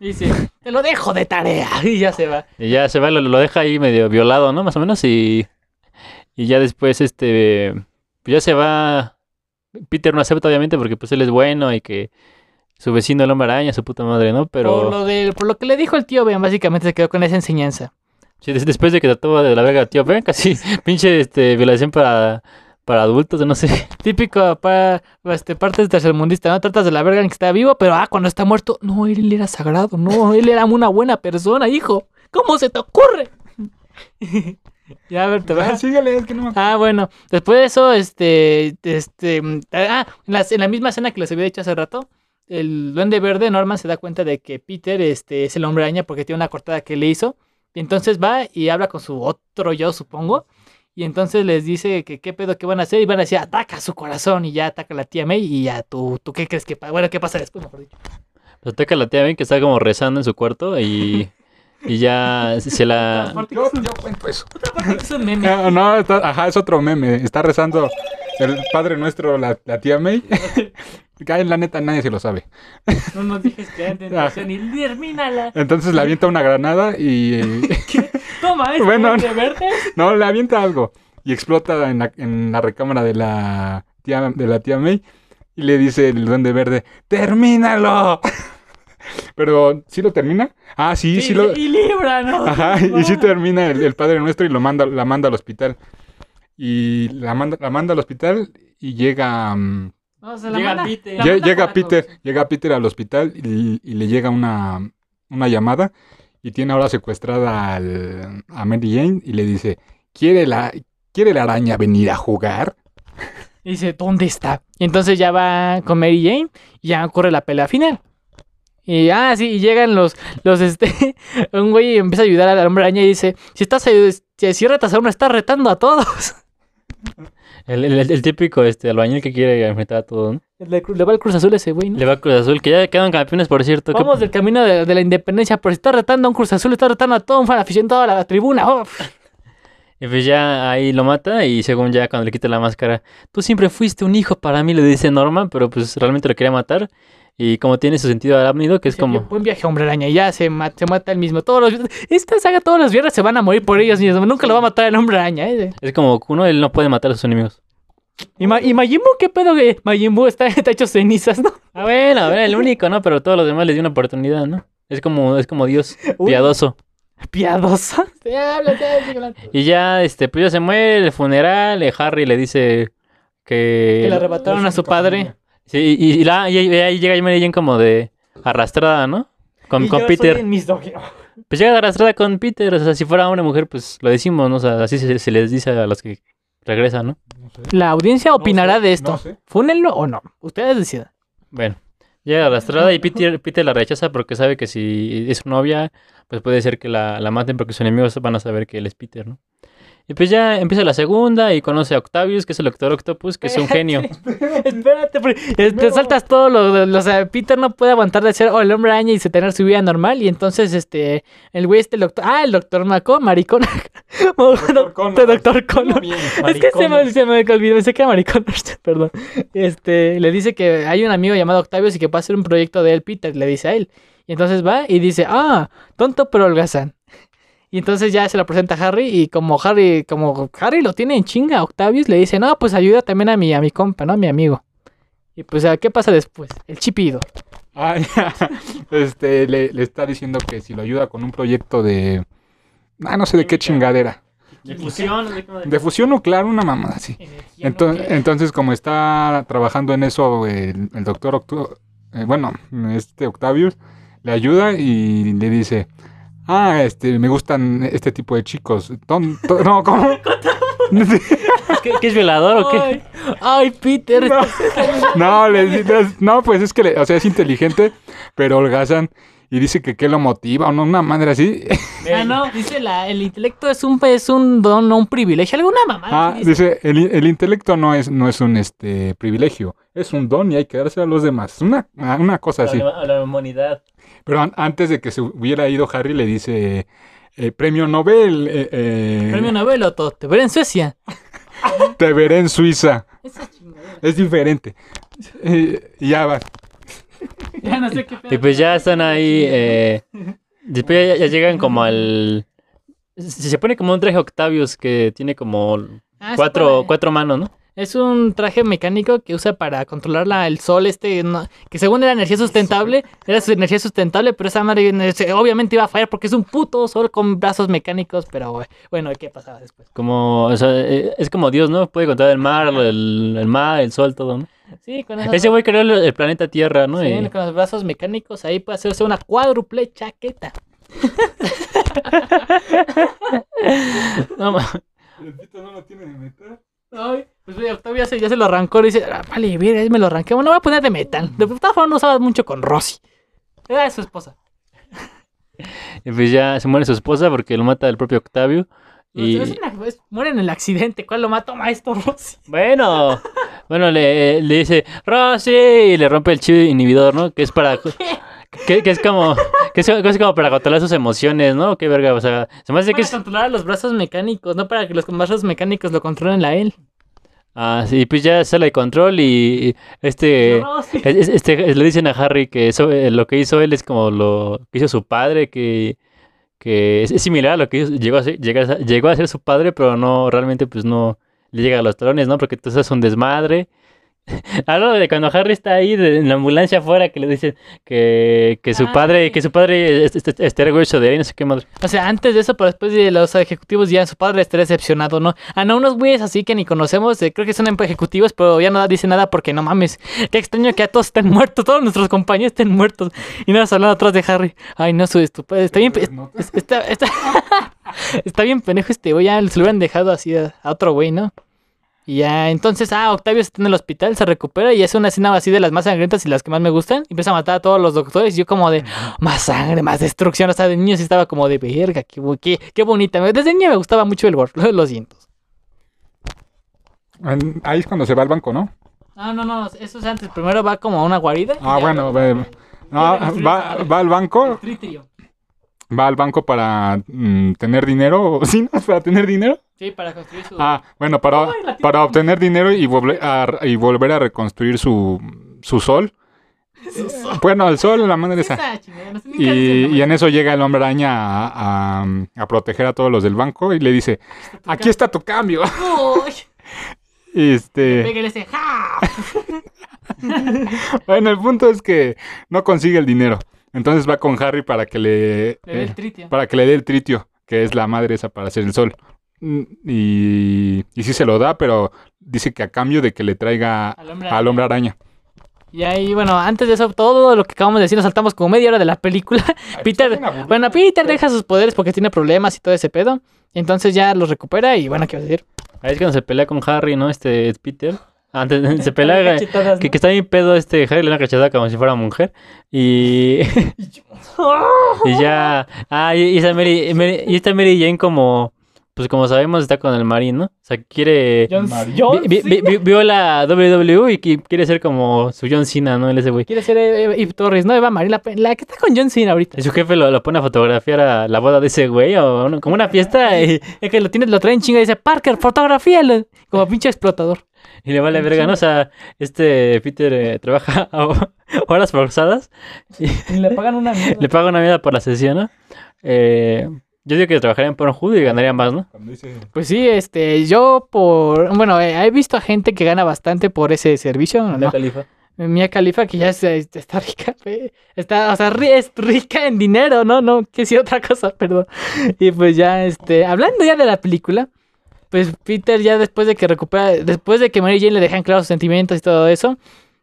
Y dice, te lo dejo de tarea. [LAUGHS] Y ya se va. y ya se va, lo, lo deja ahí medio violado, ¿no? Más o menos. Y, y ya después, este, pues ya se va. Peter no acepta, obviamente, porque pues él es bueno y que su vecino el hombre araña, su puta madre, ¿no? Pero... Por, lo de, por lo que le dijo el tío Ben, básicamente se quedó con esa enseñanza. Sí, des- después de que trató de la verga, tío, ven, casi [LAUGHS] pinche este, violación para, para adultos, no sé. [LAUGHS] Típico para este, partes tercermundista, ¿no? Tratas de la verga en que está vivo, pero ah, cuando está muerto, no, él era sagrado, no, él era una buena persona, hijo. ¿Cómo se te ocurre? [LAUGHS] ya, a ver, te Ah, vas. síguele, es que no me Ah, bueno. Después de eso, este, este, ah, en la, en la misma escena que les había dicho hace rato, el duende verde, Norman, se da cuenta de que Peter, este, es el hombre araña porque tiene una cortada que le hizo. Y entonces va y habla con su otro yo, supongo. Y entonces les dice que qué pedo que van a hacer y van a decir, ataca su corazón y ya ataca a la tía May y ya tú, tú qué crees que pasa. Bueno, ¿qué pasa después, mejor dicho? Pues ataca a la tía Ben que está como rezando en su cuarto y, y ya se la... [LAUGHS] Yo, yo cuento eso. Es un meme. No, no, está- ajá, es otro meme. Está rezando el Padre Nuestro, la, la tía May. [LAUGHS] Que en la neta nadie se lo sabe. No nos dijes que hay tentación y termínala. Entonces le avienta una granada y... eh, Toma, es Bueno, duende verde. No, le avienta algo y explota en la, en la recámara de la tía de la tía May y le dice el duende verde, "Termínalo." [LAUGHS] Pero ¿sí lo termina? Ah, sí, sí, lo Y libra, ¿no? Ajá, y sí termina el, el Padre Nuestro y lo manda la manda al hospital. Y la manda la manda al hospital y llega mm, No, se la Llega manda- Peter. la lle- manda llega Peter, todos. llega Peter al hospital y, y le llega una una llamada y tiene ahora secuestrada al, a Mary Jane y le dice, "¿Quiere la quiere la araña venir a jugar?" Y dice, ¿dónde está? Y entonces ya va con Mary Jane y ya ocurre la pelea final. Y ah, sí, y llegan los, los este, [LAUGHS] un güey empieza a ayudar al hombre araña y dice, si estás si, si retas a uno, estás retando a todos. El, el- el típico este, albañil que quiere enfrentar a todos, ¿no? Le, le va el Cruz Azul ese güey, ¿no? Le va a Cruz Azul, que ya quedan campeones, por cierto. ¿qué- Vamos del camino de, de la independencia, pero si estás retando a un Cruz Azul, estás retando a todo un fan aficionado a la tribuna. oh. Y pues ya ahí lo mata y según ya cuando le quita la máscara, tú siempre fuiste un hijo para mí, le dice Norman, pero pues realmente lo quería matar. Y como tiene su sentido arácnido, que es como... Buen viaje, hombre araña. Y ya se, ma- se mata él mismo. Todos los, esta saga, todos los viernes se van a morir por ellos mismos. Nunca lo va a matar el hombre araña. ¿eh? Es como uno, él no puede matar a sus enemigos. ¿Y, Ma- y Majin Buu, qué pedo? que Majin Buu está, [LAUGHS] está hecho cenizas, ¿no? Ah, bueno, a ver, el único, ¿no? Pero todos los demás les dio una oportunidad, ¿no? Es como, es como Dios, Uy. piadoso. [LAUGHS] Hablando. Y ya, este, pues ya se muere el funeral, eh, Harry le dice que... Que le arrebataron a su padre. Sí, y, y la- y- y ahí llega Mary Jane como de arrastrada, ¿no? Con, Y con yo Peter. soy en mis dog- Pues llega arrastrada con Peter, o sea, si fuera una mujer, pues lo decimos, ¿no? O sea, así se, se les dice a los que regresan, ¿no? La audiencia opinará sé, de esto. no sé. ¿Fúnenlo o no? Ustedes decidan. Bueno, llega arrastrada y Peter, Peter la rechaza porque sabe que si es su novia, pues puede ser que la, la maten porque sus enemigos van a saber que él es Peter, ¿no? Y pues ya empieza la segunda y conoce a Octavius, que es el Doctor Octopus, que es un [LAUGHS] genio. [LAUGHS] Espérate, eh, te saltas todo lo, lo- O sea, Peter no puede aguantar de ser oh, el hombre araña y se tener su vida normal. Y entonces, este, el güey, este, el doctor. Ah, el doctor Maco, maricón. [LAUGHS] Doctor doctor Connor. Bien. Es que se me, se me olvidó, pensé que era maricón, perdón. Este, le dice que hay un amigo llamado Octavius y que va a hacer un proyecto de él, Peter, le dice a él. Y entonces va y dice, ah, tonto pero holgazán. Y entonces ya se lo presenta a Harry y como Harry, como Harry lo tiene en chinga, Octavius le dice, no, pues ayuda también a mi, a mi compa, ¿no? A mi amigo. Y pues, ¿qué pasa después? El chipido. Ah, [LAUGHS] ya. Este, le, le está diciendo que si lo ayuda con un proyecto de... Ah, no sé de qué chingadera. De fusión nuclear, una mamada así. Entonces, entonces como está trabajando en eso el, el doctor Octo- eh, bueno, este Octavius, le ayuda y le dice, ah, este, me gustan este tipo de chicos. Ton- to- no, ¿cómo? [LAUGHS] ¿Qué, qué es violador o qué? Ay, ay, Peter. No, [LAUGHS] no, le- le- no, pues es que, le- o sea, es inteligente, pero holgazan y dice que qué lo motiva o no, una madre así. Ah, no, dice la, el intelecto es un, es un don, no un privilegio. Alguna mamá. Ah, dice, el, el intelecto no es, no es un este privilegio, es un don y hay que dárselo a los demás. Una, una cosa así. A la humanidad. Pero an- antes de que se hubiera ido Harry le dice eh, premio Nobel, eh, eh, Premio Nobel o todo. Te veré en Suecia. te veré en Suiza. Esa. Es diferente. Y ya va. [LAUGHS] Ya no sé qué Y pues ya están ahí. Eh, después ya, ya llegan como al. Se se pone como un traje Octavius que tiene como Ah, cuatro, cuatro manos, ¿no? Es un traje mecánico que usa para controlar la- el sol, este, no- que según era energía sustentable, era su energía sustentable, pero esa madre obviamente iba a fallar porque es un puto sol con brazos mecánicos, pero bueno, ¿qué pasaba después? Como, o sea, eh, es como Dios, ¿no? Puede controlar el mar, el, el mar, el sol, todo, ¿no? Sí, con esos, Ese güey creó el, el planeta Tierra, ¿no? sí, Y- con los brazos mecánicos ahí puede hacerse una cuádruple chaqueta. [LAUGHS] [LAUGHS] no, ma- no lo tiene de meter. Ay, pues oye, ya se, ya se lo arrancó y dice, ah, vale, mira, me lo arranqué. Bueno, voy a poner de metal. De todas formas no usaba mucho con Rosy. Era de su esposa. [LAUGHS] y pues ya se muere su esposa porque lo mata el propio Octavio. Y Es una- es- muere en el accidente. ¿Cuál lo mató, maestro Rosy? bueno, bueno, le, le dice Rosy y le rompe el chip inhibidor, ¿no? Que es para. [LAUGHS] Que, que es como. Que es, que es como para controlar sus emociones, ¿no? Qué verga, o sea, se me hace que es. controlar a los brazos mecánicos, no para que los brazos mecánicos lo controlen a él. Ah, sí, pues ya sale de control y este. Este, le dicen a Harry que eso, eh, lo que hizo él es como lo que hizo su padre, que, que es, es similar a lo que hizo- llegó, a ser, llega a llegó a ser su padre, pero no, realmente pues no le llega a los talones, ¿no? Porque entonces es un desmadre. [LAUGHS] Hablo de cuando Harry está ahí de- en la ambulancia afuera que le dicen que, que su Ah, padre, sí. que su padre es- es- es- está orgulloso de él, no sé qué madre. O sea, antes de eso, pero después de los ejecutivos ya su padre está decepcionado, ¿no? Ah, no, unos güeyes así que ni conocemos, eh, creo que son ejecutivos, pero ya no dicen nada porque no mames. Qué extraño que a todos estén muertos, todos nuestros compañeros estén muertos. Y nada, hablando atrás de Harry. Ay, no, su estupendo. Está bien, es- es- está, está, [LAUGHS] está bien pendejo este güey, ya se lo hubieran dejado así a, a otro güey, ¿no? Y ya, entonces, ah, Octavio está en el hospital, se recupera y es una escena así de las más sangrientas y las que más me gustan. Y empieza a matar a todos los doctores y yo como de, más sangre, más destrucción. O sea, de niño sí estaba como de verga, qué, qué, qué bonita. Desde niño me gustaba mucho el gore, [LAUGHS] lo, siento. En- Ahí es cuando se va al banco, ¿no? No, no, no, eso es antes. Primero va como a una guarida. Ah, bueno, no, va, va al banco, Tritrio. Va al banco para mm, tener dinero, [LAUGHS] ¿sí? no? ¿Para tener dinero? Sí, para construir su... Ah, bueno, para, Ay, para obtener dinero y, volver a, y volver a reconstruir su, su sol. [LAUGHS] Bueno, el sol, la madre esa. Y, y en eso llega el hombre araña a, a- a proteger a todos los del banco y le dice, aquí está tu cambio. [LAUGHS] Uy, Este, pégale ese ja. bueno, el punto es que no consigue el dinero. Entonces va con Harry para que le, eh, el tritio. para que le dé el tritio, que es la madre esa para hacer el sol. Mm, Y, y sí se lo da, pero dice que a cambio de que le traiga Al hombre al hombre araña. Y ahí, bueno, antes de eso, todo lo que acabamos de decir, nos saltamos como media hora de la película. Peter, bueno, Peter deja sus poderes porque tiene problemas y todo ese pedo. Entonces ya los recupera y bueno, ¿qué vas a decir? Ahí es cuando se pelea con Harry, ¿no? Este es Peter. Antes [LAUGHS] se pelea. Que, que está bien pedo este Harry le da una cachetada como si fuera mujer. Y. [LAUGHS] y ya. Ah, y, esa Mary, Mary- y esta Mary Jane como. Pues como sabemos está con el Marín, ¿no? O sea, quiere. John, Mari- John vi- vi- vi- vio la WWE y quiere ser como su John Cena, ¿no? Él ese güey. Quiere ser Eva Eve Torres, ¿no? Eva Marín, la, la que está con John Cena ahorita. Y su jefe lo, lo pone a fotografiar a la boda de ese güey o como una fiesta y, Es que lo tiene, lo trae en chinga y dice, Parker, fotografíalo. Como pinche explotador. [LAUGHS] y le vale verga, ¿no? O sea, este Peter eh, trabaja [LAUGHS] a horas forzadas y Y le pagan una [LAUGHS] mierda. le paga una mierda por la sesión, ¿no? Eh, yo digo que trabajaría en Pornhub y ganaría más, ¿no? Pues sí, este, yo por... Bueno, eh, he visto a gente que gana bastante por ese servicio. ¿no? Califa. Mía Califa, que ya es- es- está rica, está, o sea, ri- es rica en dinero, ¿no? No, que sí, otra cosa, perdón. Y pues ya, este, hablando ya de la película, pues Peter ya después de que recupera, después de que Mary Jane le dejan claros sus sentimientos y todo eso,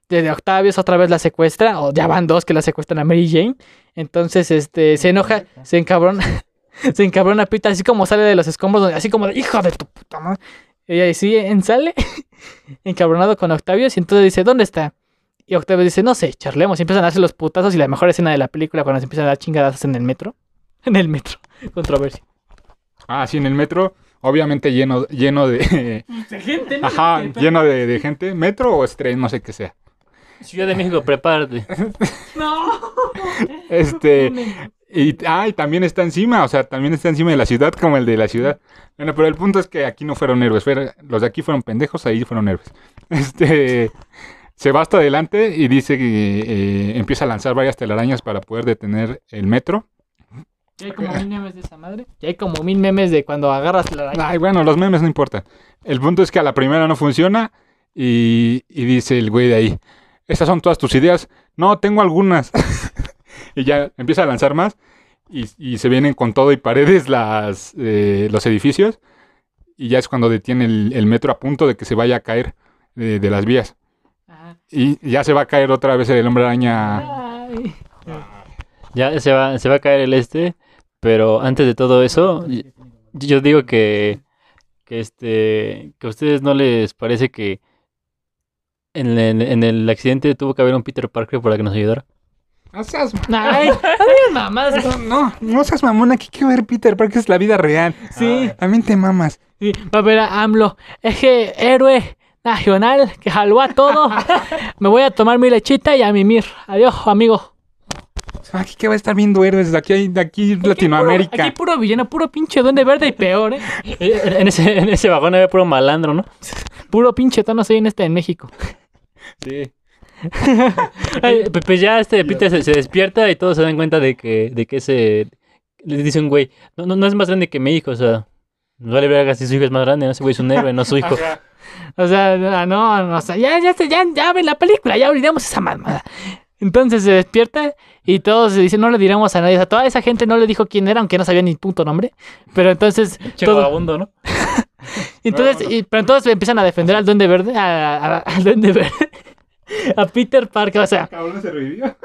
desde Octavius otra vez la secuestra, o ya van dos que la secuestran a Mary Jane, entonces, este, se enoja, se encabrona, [LAUGHS] se encabrona Peter, así como sale de los escombros, así como, de, hijo de tu puta madre. Ella sí en sale, [LAUGHS] encabronado con Octavio, y entonces dice, ¿dónde está? Y Octavio dice, no sé, charlemos. Y empiezan a darse los putazos y la mejor escena de la película cuando se empiezan a dar chingadas en el metro. [LAUGHS] En el metro. Controversia. Ah, sí, en el metro, obviamente lleno, lleno de... [LAUGHS] De gente, Ajá, lleno de, de gente. ¿Metro o estrés? No sé qué sea. Ciudad de México, prepárate. [LAUGHS] No. Este... Y, ah, y también está encima, o sea, también está encima de la ciudad como el de la ciudad. Bueno, pero el punto es que aquí no fueron héroes, fueron- los de aquí fueron pendejos, ahí fueron héroes. [LAUGHS] Este, se va hasta adelante y dice que eh, empieza a lanzar varias telarañas para poder detener el metro. Ya hay como mil memes de esa madre. Ya hay como mil memes de cuando agarras la araña. Ay, bueno, los memes no importan. El punto es que a la primera no funciona y, y dice el güey de ahí, ¿estas son todas tus ideas? No, tengo algunas. [LAUGHS] y ya empieza a lanzar más y, y se vienen con todo y paredes las, eh, los edificios y ya es cuando detiene el, el metro a punto de que se vaya a caer de, de las vías. Ajá. Y ya se va a caer otra vez el hombre araña. Ay. Ya se va, se va a caer el este, pero antes de todo eso, yo digo que, que este, que a ustedes no les parece que en, el- en el accidente tuvo que haber un Peter Parker para que nos ayudara. No seas, ay, mamás. no, no seas mamón, aquí quiero ver Peter porque es la vida real. Sí. También te mamas. Sí, va a ver a AMLO. Es que héroe nacional que jaló a todo. [LAUGHS] Me voy a tomar mi lechita y a mimir. Adiós, amigo. Aquí que va a estar viendo héroes de aquí, de aquí Latinoamérica. Aquí puro villano, puro pinche duende verde y peor, ¿eh? Eh, En ese, en ese vagón había puro malandro, ¿no? Puro pinche tono soy en este en México. Sí. [LAUGHS] Pues ya este Peter se, se despierta y todos se dan cuenta de que, de que ese... Les dice un güey, no, no, no es más grande que mi hijo, o sea... No vale verga si su hijo es más grande, no ese güey es un héroe, no su hijo. [LAUGHS] O sea, no, no, o sea, ya, ya, ya, ya ven la película, ya olvidemos esa mamada. Entonces se despierta y todos se dicen, no le diremos a nadie. O sea, toda esa gente no le dijo quién era, aunque no sabía ni puto nombre. Pero entonces, [LAUGHS] Che todo- vagabundo, ¿no? [LAUGHS] entonces, y- pero entonces empiezan a defender al duende verde, a- a- al duende verde, [LAUGHS] a Peter Parker, o sea, Cabrón se revivió.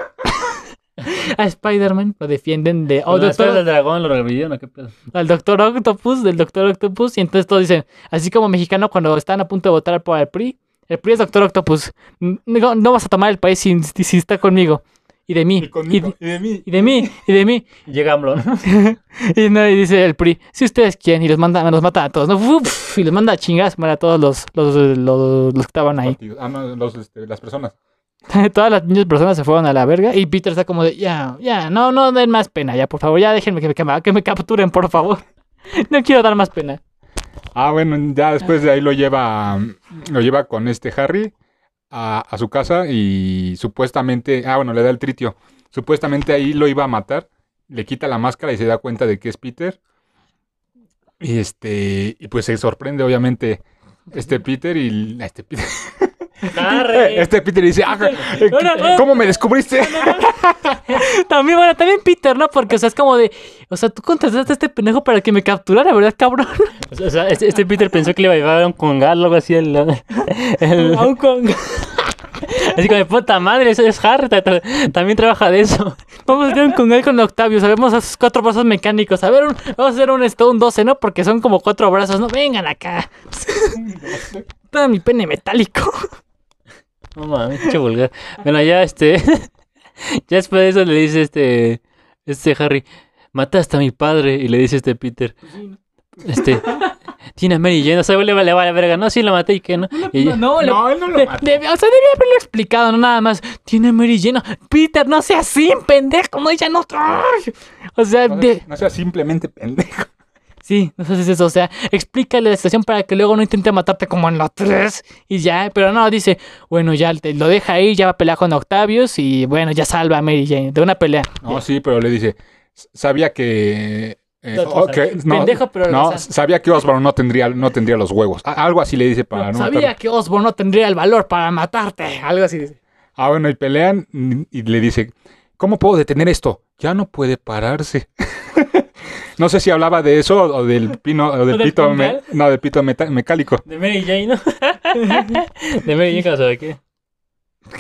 a Spider-Man, lo defienden de, oh, esferas del doctor, dragón lo revivieron, ¿o qué pedo? al Doctor Octopus, del Doctor Octopus, y entonces todos dicen, así como mexicano cuando están a punto de votar por el PRI, el PRI es Doctor Octopus, no, no vas a tomar el país si, si, si está conmigo, y de mí, Y y, conmigo. de- Y de mí. y de mí, y de mí, [LAUGHS] Llega AMLO, ¿no? [LAUGHS] y, no, y dice el PRI, si ustedes quieren, y los manda, los mata a todos, ¿no? Uf, y los manda a chingar a todos los, los, los, los que estaban ahí. Ah, no, los, este, las personas. [LAUGHS] Todas las niñas personas se fueron a la verga y Peter está como de, ya, ya, no, no den más pena, ya, por favor, ya déjenme que me, que me, que me capturen, por favor. No quiero dar más pena. Ah, bueno, ya después de ahí lo lleva, lo lleva con este Harry a, su casa y supuestamente, ah, bueno, le da el tritio. Supuestamente ahí lo iba a matar, le quita la máscara y se da cuenta de que es Peter. Y este, y pues se sorprende obviamente este Peter y este Peter, [LAUGHS] Harry. este Peter dice, ah, eh, ¿cómo me descubriste? También, bueno, también Peter, ¿no? Porque, o sea, es como de, o sea, tú contrataste a este pendejo para que me capturara, ¿verdad, cabrón? O sea, este, este Peter pensó que le iba a llevar a un congal o algo así. El, el- Aún con... así como de puta madre, eso es Harry. ta- ta- También trabaja de eso. Vamos a hacer un con él con Octavio, sabemos esos cuatro brazos mecánicos. A ver, un- vamos a hacer un, esto, un 12, ¿no? Porque son como cuatro brazos, ¿no? Vengan acá. [LAUGHS] Todo mi pene metálico. No mames, pinche vulgar. Bueno, ya este. [LAUGHS] ya después de eso le dice este. Este Harry. Mataste a mi padre. Y le dice este Peter. Este. Tiene a Mary Jane. O sea, le vale, le vale verga. No, sí la maté y que no. Y No, le- No, él no lo mató. de- o sea, debía haberlo explicado, no nada más. Tiene Mary Jane. Peter, no seas así, pendejo. No, ya no. Ay. O sea, No, de- no sea simplemente pendejo. Sí, no sé si es eso. O sea, explícale la situación para que luego no intente matarte como en la 3. Y ya, pero no, dice, bueno, ya te- lo deja ahí, ya va a pelear con Octavius. Y bueno, ya salva a Mary Jane de una pelea. No, sí, pero le dice, sabía que... eh, no, Pendejo, pero no, sabía que Osborn no tendría, no tendría los huevos. A- algo así le dice para no, Sabía matarlo. que Osborn no tendría el valor para matarte. Algo así dice. Ah, bueno, y pelean y le dice, ¿cómo puedo detener esto? Ya no puede pararse. [LAUGHS] no sé si hablaba de eso o del pino, o del del pito, me- no, del pito meta- mecálico. De Mary Jane, ¿no? [LAUGHS] de Mary Jane, sabe qué.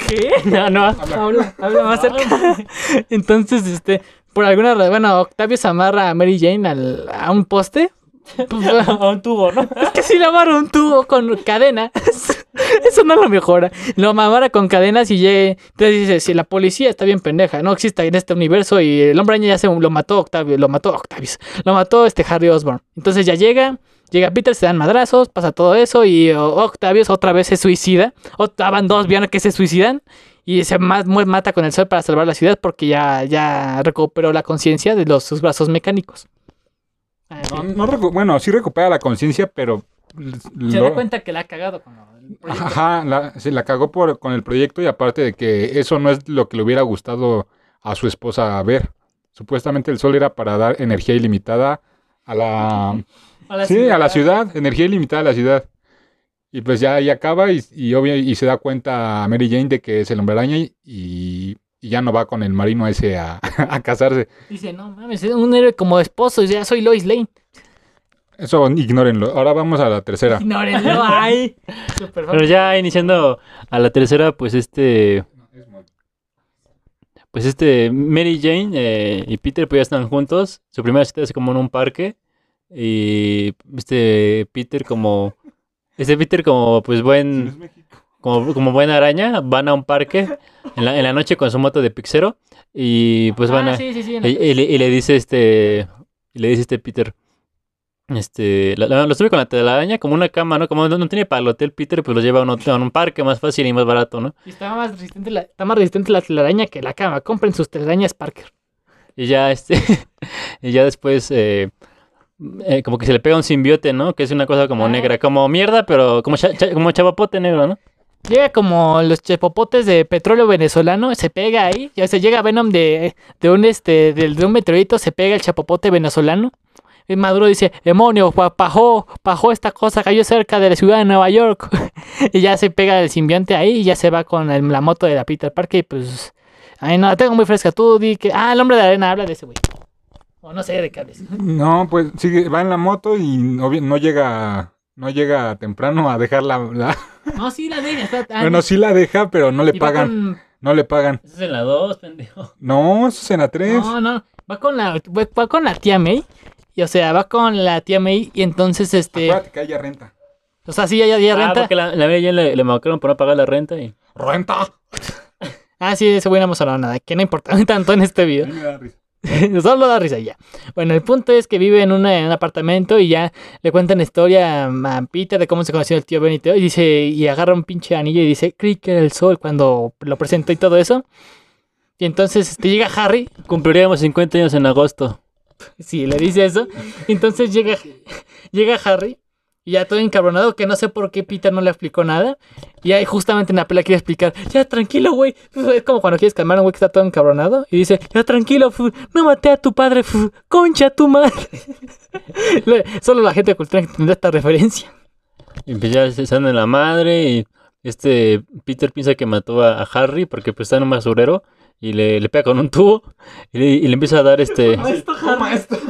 ¿Qué? No, no. Habla, habla más cerca. [LAUGHS] Entonces, este, por alguna razón, bueno, Octavio se amarra a Mary Jane al- a un poste [LAUGHS] A un tubo, ¿no? Es que si le amarra un tubo con cadena, [LAUGHS] eso no lo mejora. Lo amarra con cadenas y llega. Entonces dice: Si la policía está bien pendeja, no existe en este universo y el hombre ya se lo mató Octavio, lo mató Octavius, lo mató este Harry Osborn. Entonces ya llega, llega Peter, se dan madrazos, pasa todo eso y Octavius otra vez se suicida. Estaban dos villanos que se suicidan y se mata con el sol para salvar la ciudad porque ya, ya recuperó la conciencia de los, sus brazos mecánicos. No, no bueno, sí recupera la conciencia, pero... Se lo- da cuenta que la ha cagado con el proyecto. Ajá, la- se la cagó por, con el proyecto y aparte de que eso no es lo que le hubiera gustado a su esposa ver. Supuestamente el sol era para dar energía ilimitada a la... A la sí, a la ciudad, energía ilimitada a la ciudad. Y pues ya ahí acaba y, y, obvio, y se da cuenta a Mary Jane de que es el hombre araña y, y ya no va con el marino ese a, [LAUGHS] a casarse. Dice, no mames, es un héroe como esposo, ya soy Lois Lane. Eso ignórenlo. Ahora vamos a la tercera. Ignórenlo, [LAUGHS] ay. Pero ya iniciando a la tercera, pues este. Pues este, Mary Jane eh, y Peter pues ya están juntos. Su primera cita es como en un parque. Y este Peter como... Este Peter como pues buen... Como, como buena araña, van a un parque en la, en la noche con su moto de pixero. Y pues van Ah, a... sí, sí, sí. Y, y le, y le dice este. Y le dice este Peter. Este. la- la- lo sube con la telaraña como una cama, ¿no? Como no, no tiene para el hotel Peter, pues lo lleva a un, hotel- a un parque más fácil y más barato, ¿no? Y está más resistente la, está más resistente la telaraña que la cama. Compren sus telarañas Parker. Y ya este. [LAUGHS] y ya después. eh, eh, como que se le pega un simbiote, ¿no? Que es una cosa como Ah. negra, como mierda, pero como, cha- cha- como chavapote negro, ¿no? Llega como los chepopotes de petróleo venezolano, se pega ahí. Ya se llega Venom de, de un este del- de, un meteorito, se pega el chapopote venezolano. Y Maduro dice, demonio, pa- pajó, pajó esta cosa, cayó cerca de la ciudad de Nueva York. [LAUGHS] y ya se pega el simbionte ahí y ya se va con la moto de la Peter Parker y pues... Ay, no, la tengo muy fresca. Tú di que... Ah, el hombre de arena habla de ese güey. O no sé de qué hables. No, pues sigue, va en la moto y no, no llega no llega temprano a dejar la- No, sí, la deja. Está, ah, Bueno, sí la deja, pero no le pagan. con- No le pagan. Esa es en la 2, pendejo. No, eso es en la 3. No, no, va con la, va, va con la tía May. Y o sea, va con la tía May y entonces este, Acuérdate que haya renta. o sea, sí, ya, ya Ah, renta. porque la, la Jane le, le marcaron por no pagar la renta y... ¡Renta! Ah, sí, de ese güey no hemos hablado nada, que no importa [LAUGHS] tanto en este A video. mí me da risa. [LAUGHS] Solo da risa y ya. Bueno, el punto es que vive en, una- en un apartamento y ya le cuentan la historia a Peter de cómo se conoció el tío Benito y dice, y agarra un pinche anillo y dice, creí que era el sol cuando lo presentó y todo eso. Y entonces este, llega Harry Cumpliríamos 50 años en agosto. [LAUGHS] Sí, le dice eso. Entonces llega, [LAUGHS] llega Harry, y ya todo encabronado, que no sé por qué Peter no le explicó nada. Y ahí justamente en la pelea quiere explicar, ya tranquilo, güey. [LAUGHS] Es como cuando quieres calmar a un güey que está todo encabronado. Y dice, ya tranquilo, fu, no maté a tu padre, concha tu madre. [LAUGHS] Solo la gente de cultura entenderá esta referencia. Y pues ya se en la madre y este Peter piensa que mató a, a Harry porque pues está en un basurero y le, le pega con un tubo y le, y le empieza a dar este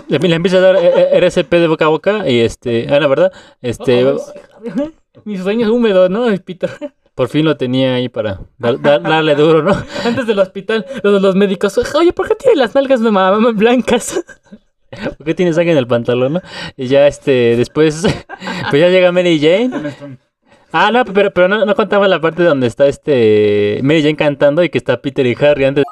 le, le empieza a dar eh, eh, RCP de boca a boca y este ah la verdad este [LAUGHS] Mis sueños húmedos, ¿no? El Peter. por fin lo tenía ahí para dar- dar- darle duro no [LAUGHS] Antes del hospital, los, los médicos, oye, ¿por qué tiene las nalgas de mamá blancas? [LAUGHS] ¿por qué tiene sangre en el pantalón no? y ya este después pues ya llega Mary Jane ah no pero pero no, no contaba la parte donde está este Mary Jane cantando y que está Peter y Harry antes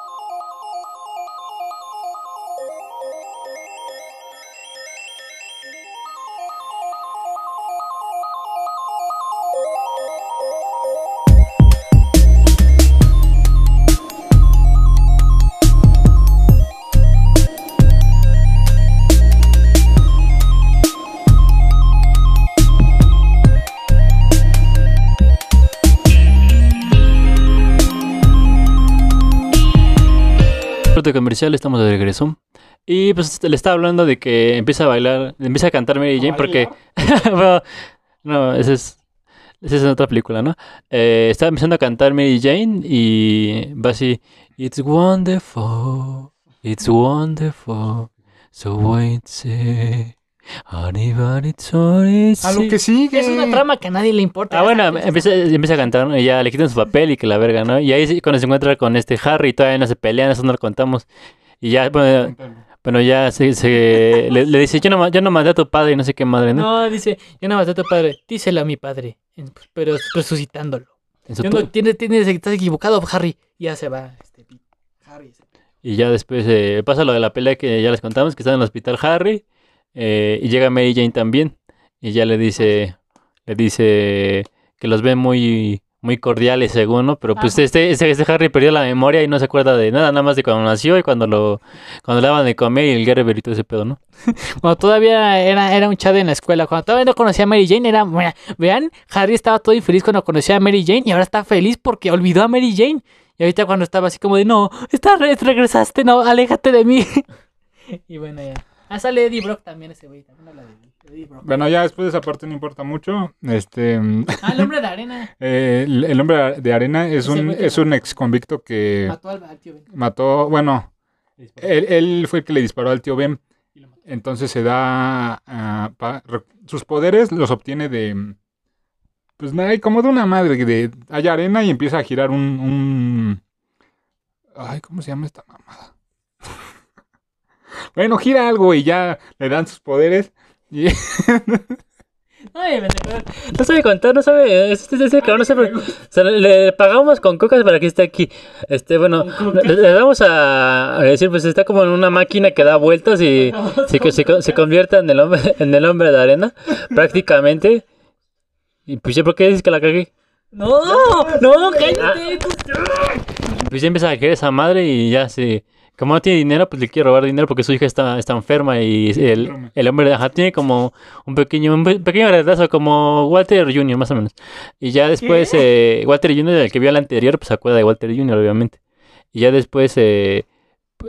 corte comercial, estamos de regreso. Y pues le estaba hablando de que empieza a bailar, empieza a cantar Mary Jane porque... [LAUGHS] Bueno, no, esa es, esa es otra película, ¿no? Eh, estaba empezando a cantar Mary Jane y va así... It's wonderful, it's wonderful, so wait, say, A lo que sigue. Es una trama que a nadie le importa. Ah, bueno, empieza, empieza a cantar ¿no? y ya le quitan su papel y que la verga, ¿no? Y ahí sí, cuando se encuentra con este Harry, todavía no se pelean, eso no lo contamos. Y ya, bueno, bueno, ya se, se- le, le dice, yo no, yo no mandé a tu padre y no sé qué madre, ¿no? No, dice, yo no maté a tu padre. Díselo a mi padre, pero resucitándolo. En su Yo no, tienes, tienes, estás equivocado, Harry. Y ya se va. Este. Harry Y ya después eh, pasa lo de la pelea que ya les contamos, que está en el hospital Harry. Eh, y llega Mary Jane también. Y ya le dice, le dice que los ve muy, muy cordiales según, ¿no? Pero pues este, este, este Harry perdió la memoria y no se acuerda de nada, nada más de cuando nació y cuando lo, cuando le daban de comer y el Gerber y todo ese pedo, ¿no? [LAUGHS] Cuando todavía era, era un chad en la escuela, cuando todavía no conocía a Mary Jane, era. vean, Harry estaba todo infeliz cuando conocía a Mary Jane y ahora está feliz porque olvidó a Mary Jane. Y ahorita cuando estaba así como de, no, estás re- regresaste, no, aléjate de mí. [LAUGHS] y bueno, ya. Ah, sale Eddie Brock también ese güey, también habla de Eddie Brock. Bueno, ya después de esa parte no importa mucho. Este, mm, Ah, el hombre de arena. [LAUGHS] eh, el, el hombre de arena es Ese un, es un ex convicto que Mató al, al tío Ben. mató, bueno, él, él fue el que le disparó al tío Ben. Entonces se da, pa- sus poderes los obtiene de, pues nada, como de una madre, de, hay arena y empieza a girar un, un, ay, ¿cómo se llama esta mamada? Bueno, gira algo y ya le dan sus poderes y [LAUGHS] Ay, no sabe contar, no sabe. Este, este, este cabrón no sabe. O sea, le, pagamos con cocas para que esté aquí. Este, bueno, le, le vamos a, a decir, pues está como en una máquina que da vueltas y [LAUGHS] se, se, co- se convierte en el hombre, [LAUGHS] en el hombre de arena, prácticamente. Y pues ya, ¿por qué dices que la cagué? No, no, cállate. Pues ya empieza a querer esa madre y ya se. Como no tiene dinero, pues le quiere robar dinero porque su hija está, está enferma y el, el hombre ajá, tiene como un pequeño, un pe- pequeño retraso, como Walter Jr., más o menos. Y ya después, eh, Walter Jr., el que vio el anterior, pues se acuerda de Walter Jr., obviamente. Y ya después eh,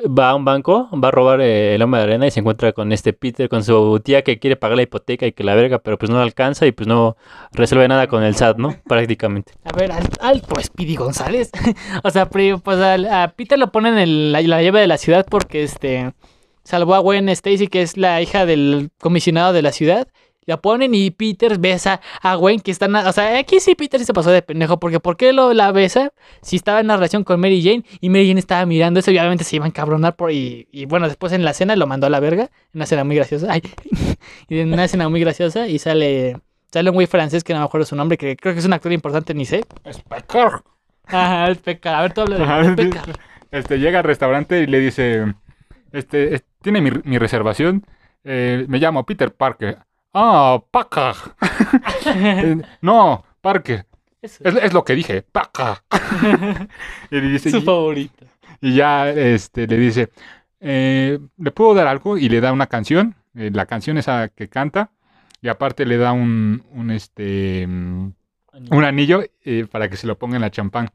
va a un banco, va a robar eh, el hombre de arena y se encuentra con este Peter, con su tía que quiere pagar la hipoteca y que la verga, pero pues no alcanza y pues no resuelve nada con el SAT, ¿no? [LAUGHS] Prácticamente. A ver, al- alto Speedy González. [LAUGHS] o sea, pues al- a, Peter lo ponen en la, la llave de la ciudad porque este salvó a Gwen Stacy, que es la hija del comisionado de la ciudad. La ponen y Peter besa a Gwen, que están. O sea, aquí sí Peter se pasó de pendejo, porque ¿por qué lo, la besa? Si estaba en una relación con Mary Jane y Mary Jane estaba mirando eso y obviamente se iba a encabronar por. Y, y bueno, después en la cena lo mandó a la verga. En una escena muy graciosa. Ay, [LAUGHS] y en una escena muy graciosa y sale. Sale un güey francés que no me acuerdo su nombre, que creo que es un actor importante, ni sé. Spectre. Ajá, el pecado. A ver, tú habla de Ajá, el. Este, llega al restaurante y le dice, este, es- tiene mi, mi reservación, eh, me llamo Peter Parker. Ah. Eh, [LAUGHS] no, Parker. Es, es lo que dije, [LAUGHS] y, le dice, su y, favorito. y ya este, le dice, eh, ¿le puedo dar algo? Y le da una canción, eh, la canción esa que canta, y aparte le da un, un este, mm, un anillo eh, para que se lo ponga en la champán.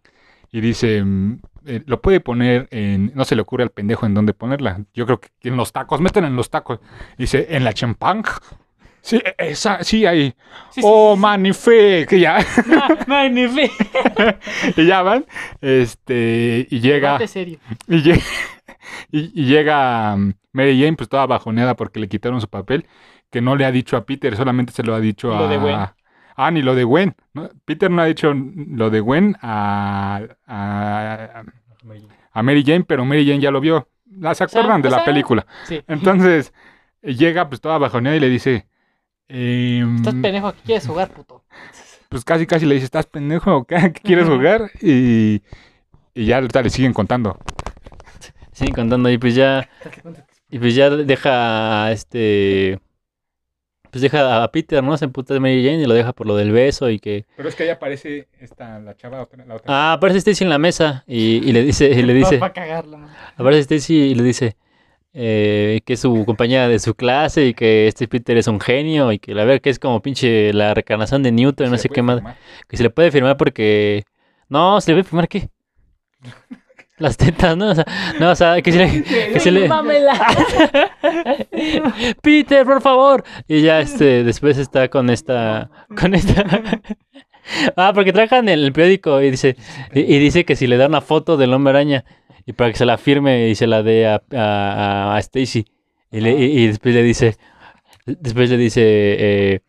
Y dice, mm, lo puede poner en, no se le ocurre al pendejo en dónde ponerla. Yo creo que en los tacos, meten en los tacos. Dice, en la champán. Sí, e- esa, sí, ahí. Sí, oh, sí, magnifique, ya. [LAUGHS] Magnífico. [LAUGHS] y ya van. Este, y llega, serio. [LAUGHS] y llega, y, y llega mm, Mary Jane, pues toda bajoneada porque le quitaron su papel, que no le ha dicho a Peter, solamente se lo ha dicho lo a... de Gwen. Ah, ni lo de Gwen. ¿no? Peter no ha dicho lo de Gwen a, a, a Mary Jane, pero Mary Jane ya lo vio. Ah, ¿Se sea, acuerdan de la sea, película? Sí. Entonces, llega pues toda bajoneada y le dice... em, Estás pendejo, ¿qué quieres jugar, puto? pues casi casi le dice, ¿estás pendejo o qué? ¿Qué ¿Quieres jugar? Y, y ya ahorita le siguen contando. Sí, contando y pues ya... Y pues ya deja a este. Pues deja a Peter, ¿no? Se emputa de Mary Jane y lo deja por lo del beso y que. Pero es que ahí aparece esta, la chava, la otra. Ah, aparece Stacy en la mesa y, y le dice, y le [LAUGHS] dice, Para cagarla, aparece Stacy y le dice eh, que es su compañera de su clase y que este Peter es un genio y que la verdad que es como pinche la recarnación de Newton, no sé qué más. Que se le puede firmar porque. No, se le puede firmar qué? [LAUGHS] Las tetas, ¿no? O sea, no, o sea, que se le. [LAUGHS] Que se le... [LAUGHS] Peter, por favor. Y ya este, después está con esta. Con esta. Ah, porque trabajan en el periódico y dice, y, y dice que si le da una foto del hombre araña y para que se la firme y se la dé a, a, a Stacy. Y, le- y- y después le dice, después le dice, eh,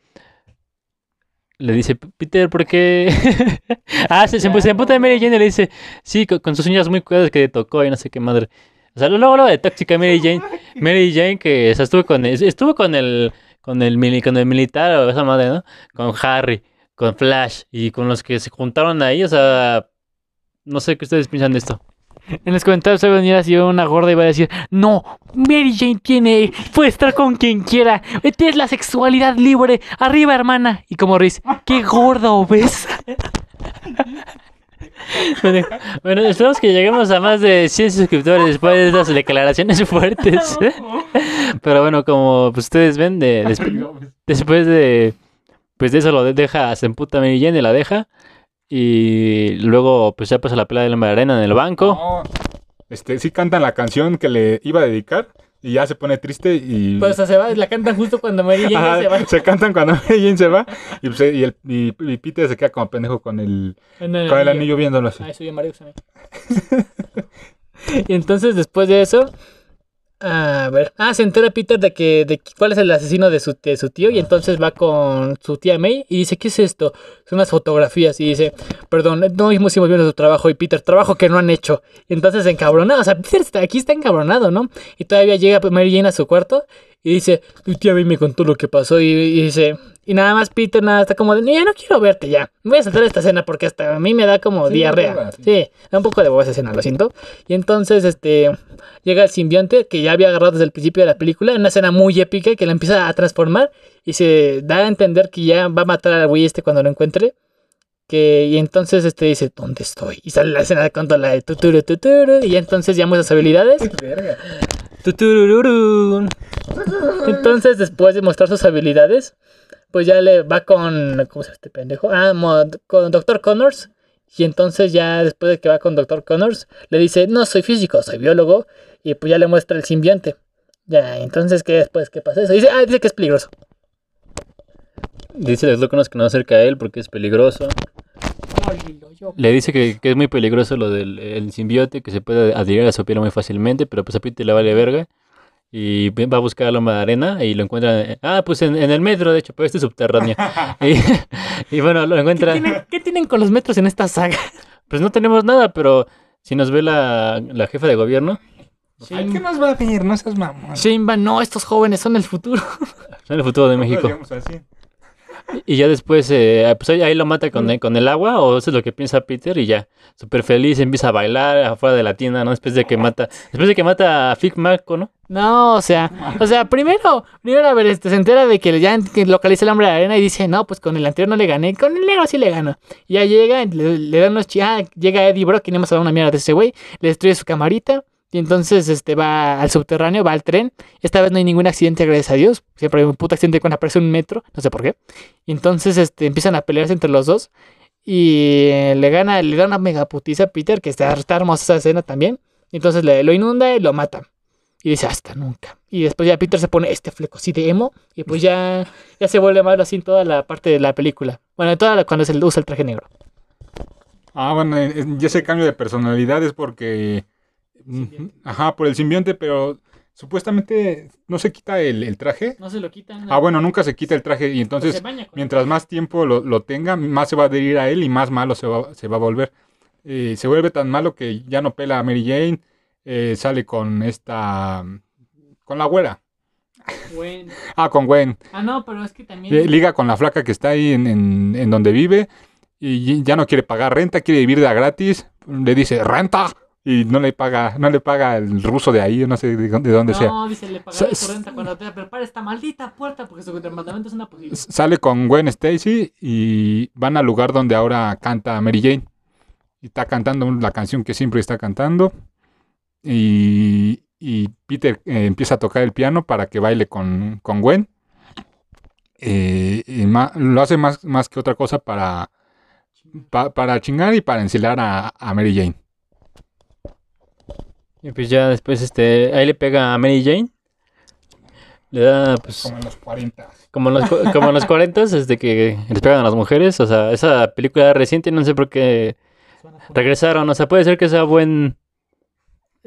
le dice, Peter, ¿por qué? [LAUGHS] ah, se, se, se emputa de Mary Jane y le dice, sí, con, con sus uñas muy cuidadas que le tocó y no sé qué madre. O sea, luego lo de tóxica Mary [LAUGHS] Jane. Mary Jane que o sea, estuvo con estuvo con el con el con el militar o esa madre, ¿no? Con Harry, con Flash y con los que se juntaron ahí, o sea, no sé qué ustedes piensan de esto. En los comentarios va a venir así una gorda y va a decir, no, Mary Jane tiene, puede estar con quien quiera, es la sexualidad libre, arriba hermana. Y como Riz, qué gorda obesa. [LAUGHS] Bueno, esperamos que lleguemos a más de 100 suscriptores después de estas declaraciones fuertes. [LAUGHS] Pero bueno, como pues, ustedes ven, de, desp- después de pues de eso lo de- deja, se emputa Mary Jane y la deja. Y luego pues ya pasa la pelea de la arena en el banco. No, este, sí cantan la canción que le iba a dedicar y ya se pone triste y... Pues se va, la cantan justo cuando Mary Jane Ajá, se va. se cantan cuando [LAUGHS] Mary Jane se va y, pues, y, el, y, y Peter se queda como pendejo con el, En el con el anillo. anillo viéndolo así. Ay, soy Mario [LAUGHS] y entonces después de eso, a ver, ah, se entera Peter de que de cuál es el asesino de su, de su tío y entonces va con su tía May y dice, ¿qué es esto? Son unas fotografías y dice, perdón, no hicimos bien su trabajo y Peter, trabajo que no han hecho. Y entonces encabronado, o sea, Peter aquí está encabronado, ¿no? Y todavía llega Mary Jane a su cuarto y dice, tu tía me contó lo que pasó y, y dice... Y nada más Peter nada está como de, ya no quiero verte ya. Me voy a saltar esta escena porque hasta a mí me da como Sí, diarrea. sí. Sí, da un poco de hueva esa escena, lo siento. Y entonces, este, llega el simbionte que ya había agarrado desde el principio de la película, una escena muy épica que la empieza a transformar y se da a entender que ya va a matar al güey este cuando lo encuentre. Que, y entonces este dice, ¿dónde estoy? Y sale la escena de cuando la de tuturu, tuturu, y entonces ya muestra sus habilidades. Entonces, después de mostrar sus habilidades, pues ya le va con. ¿Cómo se llama este pendejo? Ah, con Dr. Connors. Y entonces, ya después de que va con Dr. Connors, le dice: No soy físico, soy biólogo. Y pues ya le muestra el simbionte. Ya, entonces, ¿qué después? ¿Qué pasa eso? Dice: Ah, dice que es peligroso. Dice el Lócanos que no acerca a él porque es peligroso. Le dice que, que es muy peligroso lo del el simbiote, que se puede adherir a su piel muy fácilmente, pero pues a Peter le vale verga. Y va a buscar a Loma de Arena y lo encuentra. en- ah, pues en, en el metro, de hecho, pero este es subterráneo. [LAUGHS] y, [LAUGHS] y bueno, lo ¿Qué, encuentra. tienen, qué tienen con los metros en esta saga? Pues no tenemos nada, pero si nos ve la, la jefa de gobierno, Ay, ¿Qué más va a venir? No seas mamón. Shane no, estos jóvenes son el futuro. [LAUGHS] son el futuro de México. Digamos así. Y ya después, eh, pues ahí, ahí lo mata con el, con el agua, o eso es lo que piensa Peter, y ya, súper feliz, empieza a bailar afuera de la tienda, ¿no? Después de que mata, después de que mata a Fig Marco, ¿no? No, o sea, o sea, primero, primero a ver, este, se entera de que ya localiza el hombre de arena y dice, no, pues con el anterior no le gané, con el negro sí le gano. Y ya llega, le, le dan unos chi- ah, llega Eddie Brock, que no hemos hablado una mierda de ese güey, le destruye su camarita, y entonces este va al subterráneo, va al tren. Esta vez no hay ningún accidente, gracias a Dios. Siempre hay un puto accidente cuando aparece un metro, no sé por qué. Y entonces este, empiezan a pelearse entre los dos. Y eh, le gana, le da una mega putiza a Peter, que está, está hermosa esa escena también. Y entonces le, lo inunda y lo mata. Y dice, hasta nunca. Y después ya Peter se pone este fleco así de emo. Y pues ya, ya se vuelve malo así en toda la parte de la película. Bueno, en toda la, cuando se usa el traje negro. Ah, bueno, y ese cambio de personalidad es porque... Ajá, por el simbionte, pero supuestamente no se quita el, el traje. No se lo quitan. Ah, bueno, nunca se quita el traje y entonces mientras más tiempo lo, lo tenga, más se va a adherir a él y más malo se va, se va a volver. Eh, se vuelve tan malo que ya no pela a Mary Jane, eh, sale con esta... con la güera. [LAUGHS] Ah, con Gwen. Ah, no, pero es que también... Eh, Liga con la flaca que está ahí en, en- en donde vive y ya no quiere pagar renta, quiere vivir de a gratis. Le dice, renta. Y no le paga, no le paga el ruso de ahí, no sé de dónde, de dónde sea. No, dice, le pagaré su renta cuando te esta maldita puerta porque su departamento es una posible. S- Sale con Gwen Stacy y van al lugar donde ahora canta Mary Jane. Y está cantando la canción que siempre está cantando. Y, y Peter eh, empieza a tocar el piano para que baile con, con Gwen. Eh, y ma- lo hace más, más que otra cosa para, pa- para chingar y para encelar a, a Mary Jane. Y pues ya después, este, ahí le pega a Mary Jane. Le da, pues, en los 40. como en los, como en los 40, desde que les pegan a las mujeres. O sea, esa película reciente, no sé por qué regresaron. O sea, puede ser que sea buen...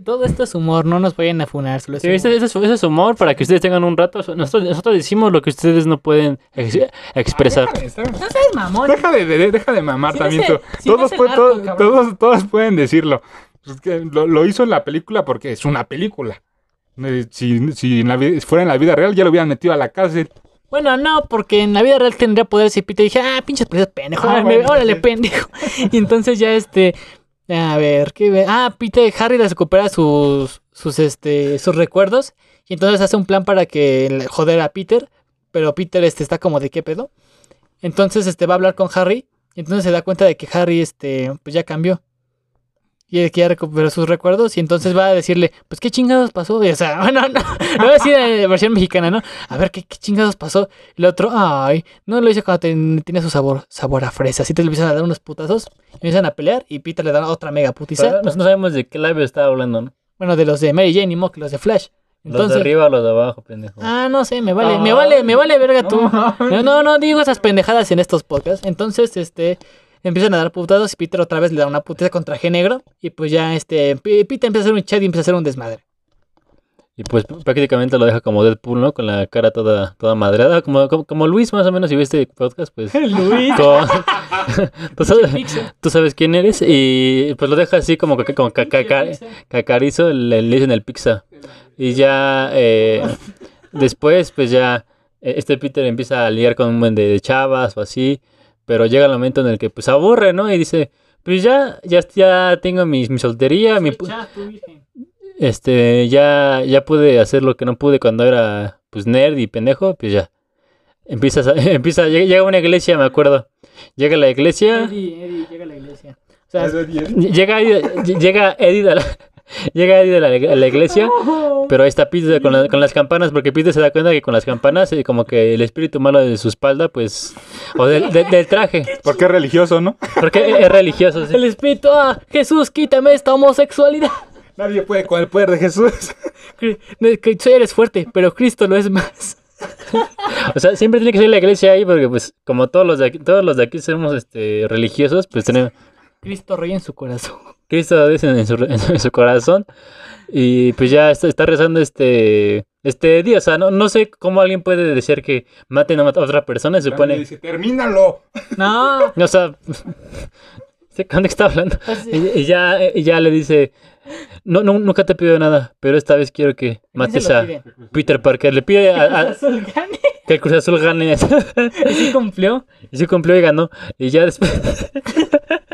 Todo esto es humor, no nos vayan a funar. Solo es Sí, ese, ese es, ese es humor para que ustedes tengan un rato. Nosotros, nosotros decimos lo que ustedes no pueden ex- expresar. No seas mamón. Deja de, de- deja de mamar Si también si todos, todos, todos pueden decirlo. Pues que lo, lo hizo en la película porque es una película. Eh, Si, si en la vi- fuera en la vida real ya lo hubieran metido a la cárcel. Bueno, no, porque en la vida real tendría poderes y Peter dije, ah, pinches policías pendejo, Ah, [LAUGHS] órale, bueno, órale, sí. pendejo. [LAUGHS] Y entonces ya este, a ver, ¿qué ve? Ah, Peter, Harry les recupera sus, sus, este, sus recuerdos y entonces hace un plan para que joder a Peter, pero Peter este está como de qué pedo. Entonces este va a hablar con Harry y entonces se da cuenta de que Harry este, pues ya cambió. Y de que ya recuperó sus recuerdos y entonces va a decirle, pues qué chingados pasó. Y, o sea, bueno, [LAUGHS] no, lo voy a decir en versión mexicana, ¿no? A ver, ¿qué, qué chingados pasó? Y el otro, ay, no lo hice cuando ten- tenía su sabor, sabor a fresa. Así te le empiezan a dar unos putazos, empiezan a pelear y Peter le da otra mega putiza. Pero no, no sabemos de qué labio estaba hablando, ¿no? Bueno, de los de Mary Jane y Mock, los de Flash. Los de arriba o los de abajo, pendejo. ah, no sé, me vale, me Ay. vale, me vale verga tú. No, No, no, no digo esas pendejadas en estos podcasts. Entonces, este, empiezan a dar putados y Peter otra vez le da una putiza con traje negro. Y pues ya, este, Peter empieza a hacer un chat y empieza a hacer un desmadre. Y pues prácticamente lo deja como Deadpool, ¿no? Con la cara toda, toda madreada. Como, como, como Luis, más o menos, si viste podcast, pues. [LAUGHS] Luis. con- [LAUGHS] tú, sabes, tú sabes quién eres. Y pues lo deja así como, como ca- ca- ca- cacarizo, le, le dicen el pizza. Y ya eh, después, pues ya eh, este Peter empieza a liar con un buen de, de chavas o así. Pero llega el momento en el que pues aburre, ¿no? Y dice, pues ya, ya, ya tengo mi, mi soltería, mi, pu- este, ya, ya pude hacer lo que no pude cuando era pues nerd y pendejo, pues ya. Empiezas a- [LAUGHS] empieza, llega llega a una iglesia, me acuerdo. Llega a la iglesia. Eddie, Eddie llega a la iglesia. O sea, Llega Eddie, llega Eddie a la, llega Eddie a la, a la iglesia, pero ahí está Peter con, la- con las campanas, porque Peter se da cuenta que con las campanas, eh, como que el espíritu malo de su espalda, pues, o del, de- del traje, [LAUGHS] Porque es religioso, ¿no? porque es religioso. sí. el espíritu, ah, Jesús, quítame esta homosexualidad. [LAUGHS] Nadie puede con el poder de Jesús. [LAUGHS] Tú eres fuerte, pero Cristo lo es más. O sea, siempre tiene que ser la iglesia ahí, porque pues, como todos los de aquí, todos los de aquí somos este, religiosos, pues tenemos Cristo rey en su corazón. Cristo dice en su, [LAUGHS] en su corazón. Y pues ya está, está rezando este este día. O sea, no, no sé cómo alguien puede decir que maten a otra persona. Se supone. Dice, termínalo. [LAUGHS] No, O sea, [LAUGHS] ¿de qué está hablando? Y, y ya, y ya le dice: no, no, Nunca te pido nada, pero esta vez quiero que mates a Peter Parker. Le pide a- a- que el Cruz Azul gane. Y sí cumplió. y sí cumplió y ganó. Y ya después.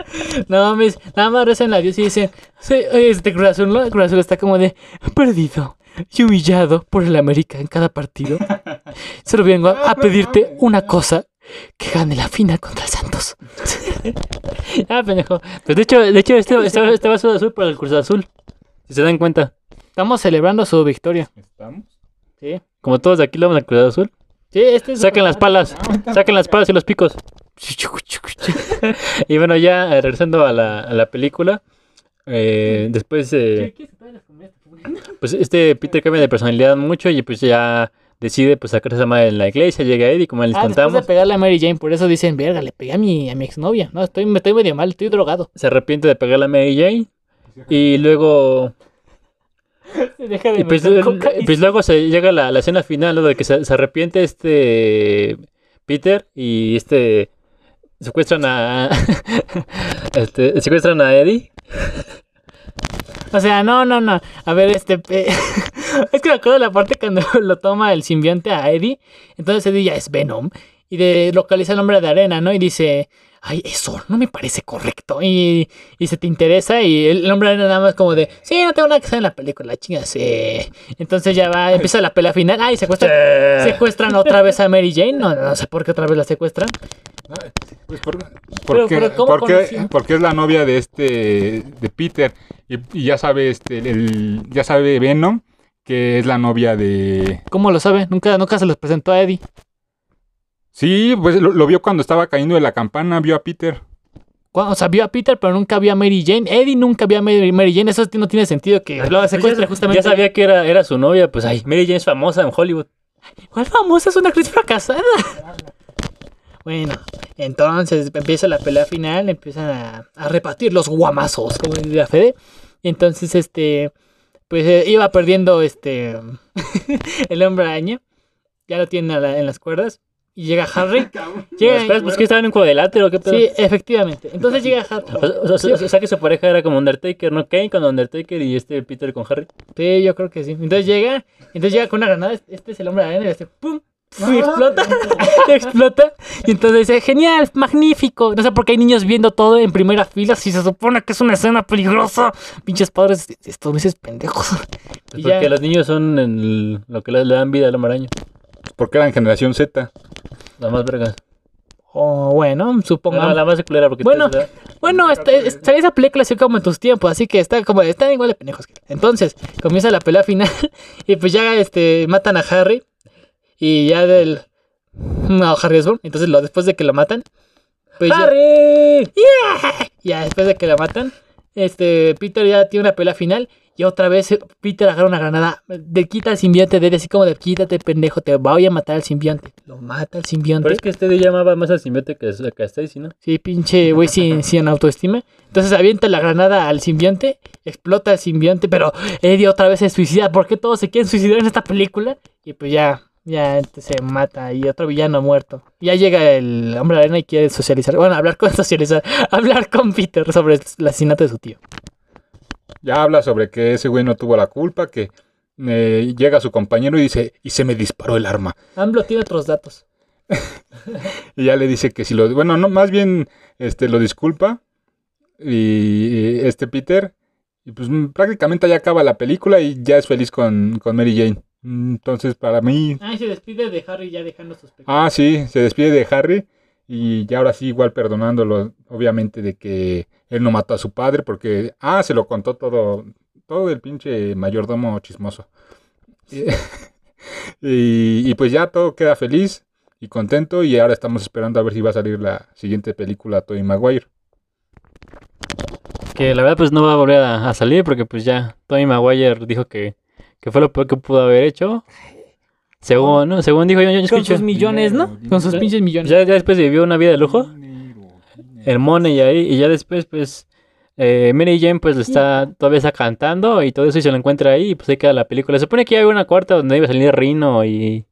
[LAUGHS] No mames, nada más rezan la Dios y dicen, este Cruz Azul, ¿no? Cruz Azul está como de perdido y humillado por el América en cada partido. [LAUGHS] Solo vengo a, a pedirte una cosa, que gane la final contra el Santos. [LAUGHS] ah, pendejo. Pues de hecho, de hecho este, este, este vaso de azul para el Cruz Azul. Si se dan cuenta. Estamos celebrando su victoria. ¿Estamos? Sí. Como todos de aquí lo vamos al Cruz Azul. Sí, este es Saquen las palas. Saquen las palas y los picos. Y bueno, ya eh, regresando a la, a la película. eh, después, eh, [LAUGHS] pues este Peter cambia de personalidad mucho y pues ya decide pues sacarse esa madre en la iglesia. Llega Eddie, como les Ah, después de contamos. pegarle a Mary Jane, por eso dicen, verga, le pegué a mi, a mi exnovia. No, estoy, me estoy medio mal, estoy drogado. Se arrepiente de pegarle a Mary Jane. Y luego [LAUGHS] Deja de Y pues, eh, y- pues luego se llega la, la escena final, ¿no? De que se, se arrepiente este Peter y este secuestran a [LAUGHS] este secuestran a Eddie. O sea, no, no, no. A ver, este. [LAUGHS] eh, es que me acuerdo de la parte cuando [LAUGHS] lo toma el simbionte a Eddie. Entonces Eddie ya es Venom. Y de, localiza el nombre de arena, ¿no? Y dice. Ay, eso no me parece correcto. Y, y se te interesa. Y el hombre de arena nada más como de. Sí, no tengo nada que hacer en la película, chinga, sí. Entonces ya va, empieza la pelea final. Ay, secuestran, secuestran otra vez a Mary Jane. No, no sé por qué otra vez la secuestran. Pues por- Pero- porque, pero ¿cómo porque, conoció? porque es la novia de este de Peter y, y ya sabe este el, ya sabe Venom que es la novia de ¿Cómo lo sabe? Nunca, nunca se los presentó a Eddie. sí pues lo, lo vio cuando estaba cayendo de la campana vio a Peter O sea, vio a Peter, pero nunca vio a Mary Jane. Eddie nunca vio a Mary, Mary Jane. Eso no tiene sentido que lo secuestre ya, justamente. ya sabía que era, era su novia, pues ay, Mary Jane es famosa en Hollywood. ¿Cuál famosa es una actriz fracasada? Bueno, entonces empieza la pelea final, empiezan a, a repartir los guamazos, como diría Fede. Y entonces, este, pues eh, iba perdiendo este [LAUGHS] el hombre araña. Ya lo tienen la- en las cuerdas. y llega Harry. [LAUGHS] Llega, Espera, pues que estaba en un cuadrilátero, ¿qué pedo? sí, efectivamente. Entonces llega Harry. O, o- o- o sea que su pareja era como Undertaker, ¿no? Kane con Undertaker y este Peter con Harry. Sí, yo creo que sí. Entonces llega, entonces llega con una granada, este es el hombre de arena y este pum, pum, y [LAUGHS] explota, explota. Y entonces dice, genial, magnífico. No sé por qué hay niños viendo todo en primera fila si se supone que es una escena peligrosa. Pinches padres, estos meses pendejos. Y ya. porque los niños son el- lo que le, dan vida al hombre araña. Porque eran generación Z. La más vergas. O bueno, supongo. No, la más culera porque Bueno, te- Bueno, esta, es- salió esa película así como en tus tiempos, así que está como, están igual de pendejos. Entonces, comienza la pelea final [LAUGHS] y pues ya este matan a Harry y ya del no, Harry Osborn, entonces lo, después de que lo matan, pues ya- ¡Harry! ya, después de que lo matan, este Peter ya tiene una pelea final y otra vez Peter agarra una granada, le quita al simbionte de él así como de quítate pendejo, te voy a matar al simbionte. Lo mata al simbionte. Pero es que este llamaba más al simbionte que, a Stacy, ¿no? Sí, pinche güey sin, [LAUGHS] sin autoestima. Entonces avienta la granada al simbionte, explota el simbionte, pero Eddie otra vez se suicida. ¿Por qué todos se quieren suicidar en esta película? Y pues ya, ya este, se mata y otro villano muerto. Ya llega el hombre arena y quiere socializar. Bueno, hablar con [LAUGHS] socializar, hablar con Peter sobre el asesinato de su tío. Ya habla sobre que ese güey no tuvo la culpa, que eh, llega su compañero y dice, y se me disparó el arma. AMLO tiene otros datos. [LAUGHS] Y ya le dice que si lo, bueno, no, más bien este lo disculpa. Y este Peter, y pues mm, prácticamente ya acaba la película y ya es feliz con, con Mary Jane. Mm, Entonces, para mí, Ah, y se despide de Harry ya dejando sus pecados. ah, sí, se despide de Harry y ya ahora sí, igual perdonándolo, obviamente, de que él no mató a su padre porque, ah, se lo contó todo, todo el pinche mayordomo chismoso. [LAUGHS] Y, y pues ya todo queda feliz y contento y ahora estamos esperando a ver si va a salir la siguiente película Tobey Maguire. Que la verdad pues no va a volver a, a salir porque pues ya Tony Maguire dijo que, que fue lo peor que pudo haber hecho. Según, ¿no? Según dijo yo, yo Con sus millones, ¿no? Con sus pinches millones. Ya, ya después vivió una vida de lujo. El money ahí. Y ya después pues eh, Mary Jane pues le está, todavía está cantando y todo eso y se lo encuentra ahí y pues ahí queda la película. Se supone que ya hay una cuarta donde iba a salir Rino y...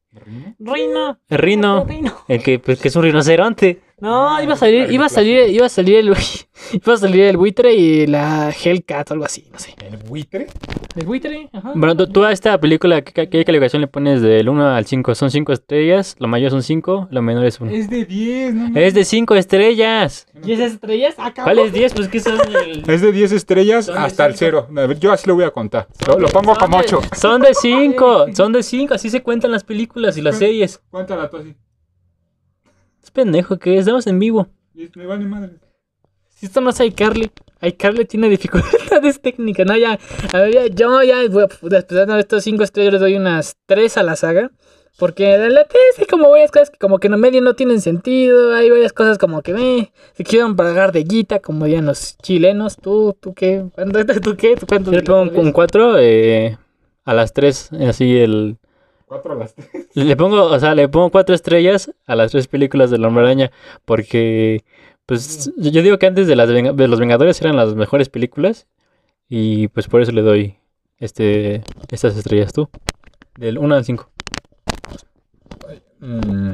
Reina. El Rino. El que, pues, que es un rinoceronte. No, iba a salir, iba a salir, iba a salir el [LAUGHS] iba a salir el buitre y la Hellcat o algo así, no sé. ¿El buitre? ¿El buitre? Ajá. Bueno, tú, tú a esta película, ¿qué, qué calificación le pones del 1 al 5? Son 5 estrellas, lo mayor son 5, lo menor es 1. Es de 10, ¿no? Es de 5 estrellas. ¿Y esas estrellas? Acá. ¿Cuál es 10? Pues que son, [LAUGHS] el- Es de 10 estrellas hasta el cinco. 0. Yo así lo voy a contar. Lo, lo pongo como 8. [LAUGHS] son de 5. Son de 5. Así se cuentan las películas y las series. Cuéntala tú así. Es pendejo que estamos en vivo. Me vale madre. Si esto no es iCarly, iCarly tiene [LAUGHS] dificultades técnicas, ¿no? Ya, a ver, ya, yo ya, voy a- después de estos cinco estrellas les doy unas tres a la saga. Porque en la tres hay como varias cosas que como que en el medio no tienen sentido, hay varias cosas como que me se quisieron pagar de guita, como dirían los chilenos. ¿Tú, tú qué? ¿Cuánto, [LAUGHS] ¿Tú qué? ¿Tú cuánto Yo le pongo un- un 4 eh, a las 3. Así el. 4 a las 3. Le pongo, o sea, le pongo 4 estrellas a las 3 películas de La Hombre Araña. Porque. Pues yo digo que antes de, las de Los Vengadores eran las mejores películas. Y pues por eso le doy este estas estrellas tú. Del 1 al 5. Mm.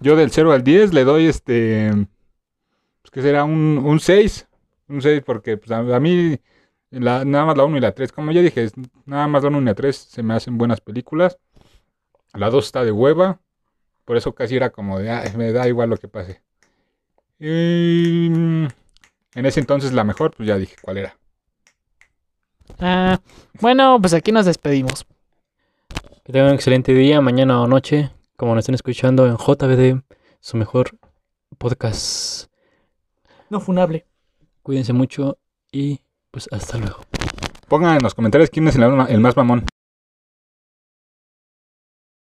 Yo del 0 al 10 le doy este. Pues que será un, un 6. Un 6 porque pues, a, a mí la- nada más la 1 y la 3. Como ya dije, es- nada más la 1 y la 3 se me hacen buenas películas. La 2 está de hueva. Por eso casi era como de, "Ay, me da igual lo que pase. Y mm, en ese entonces la mejor, pues ya dije cuál era. Ah, bueno, pues aquí nos despedimos. Que tengan un excelente día, mañana o noche. Como nos estén escuchando en JBD, su mejor podcast. No funable. Cuídense mucho y pues hasta luego. Pongan en los comentarios quién es el, el más mamón.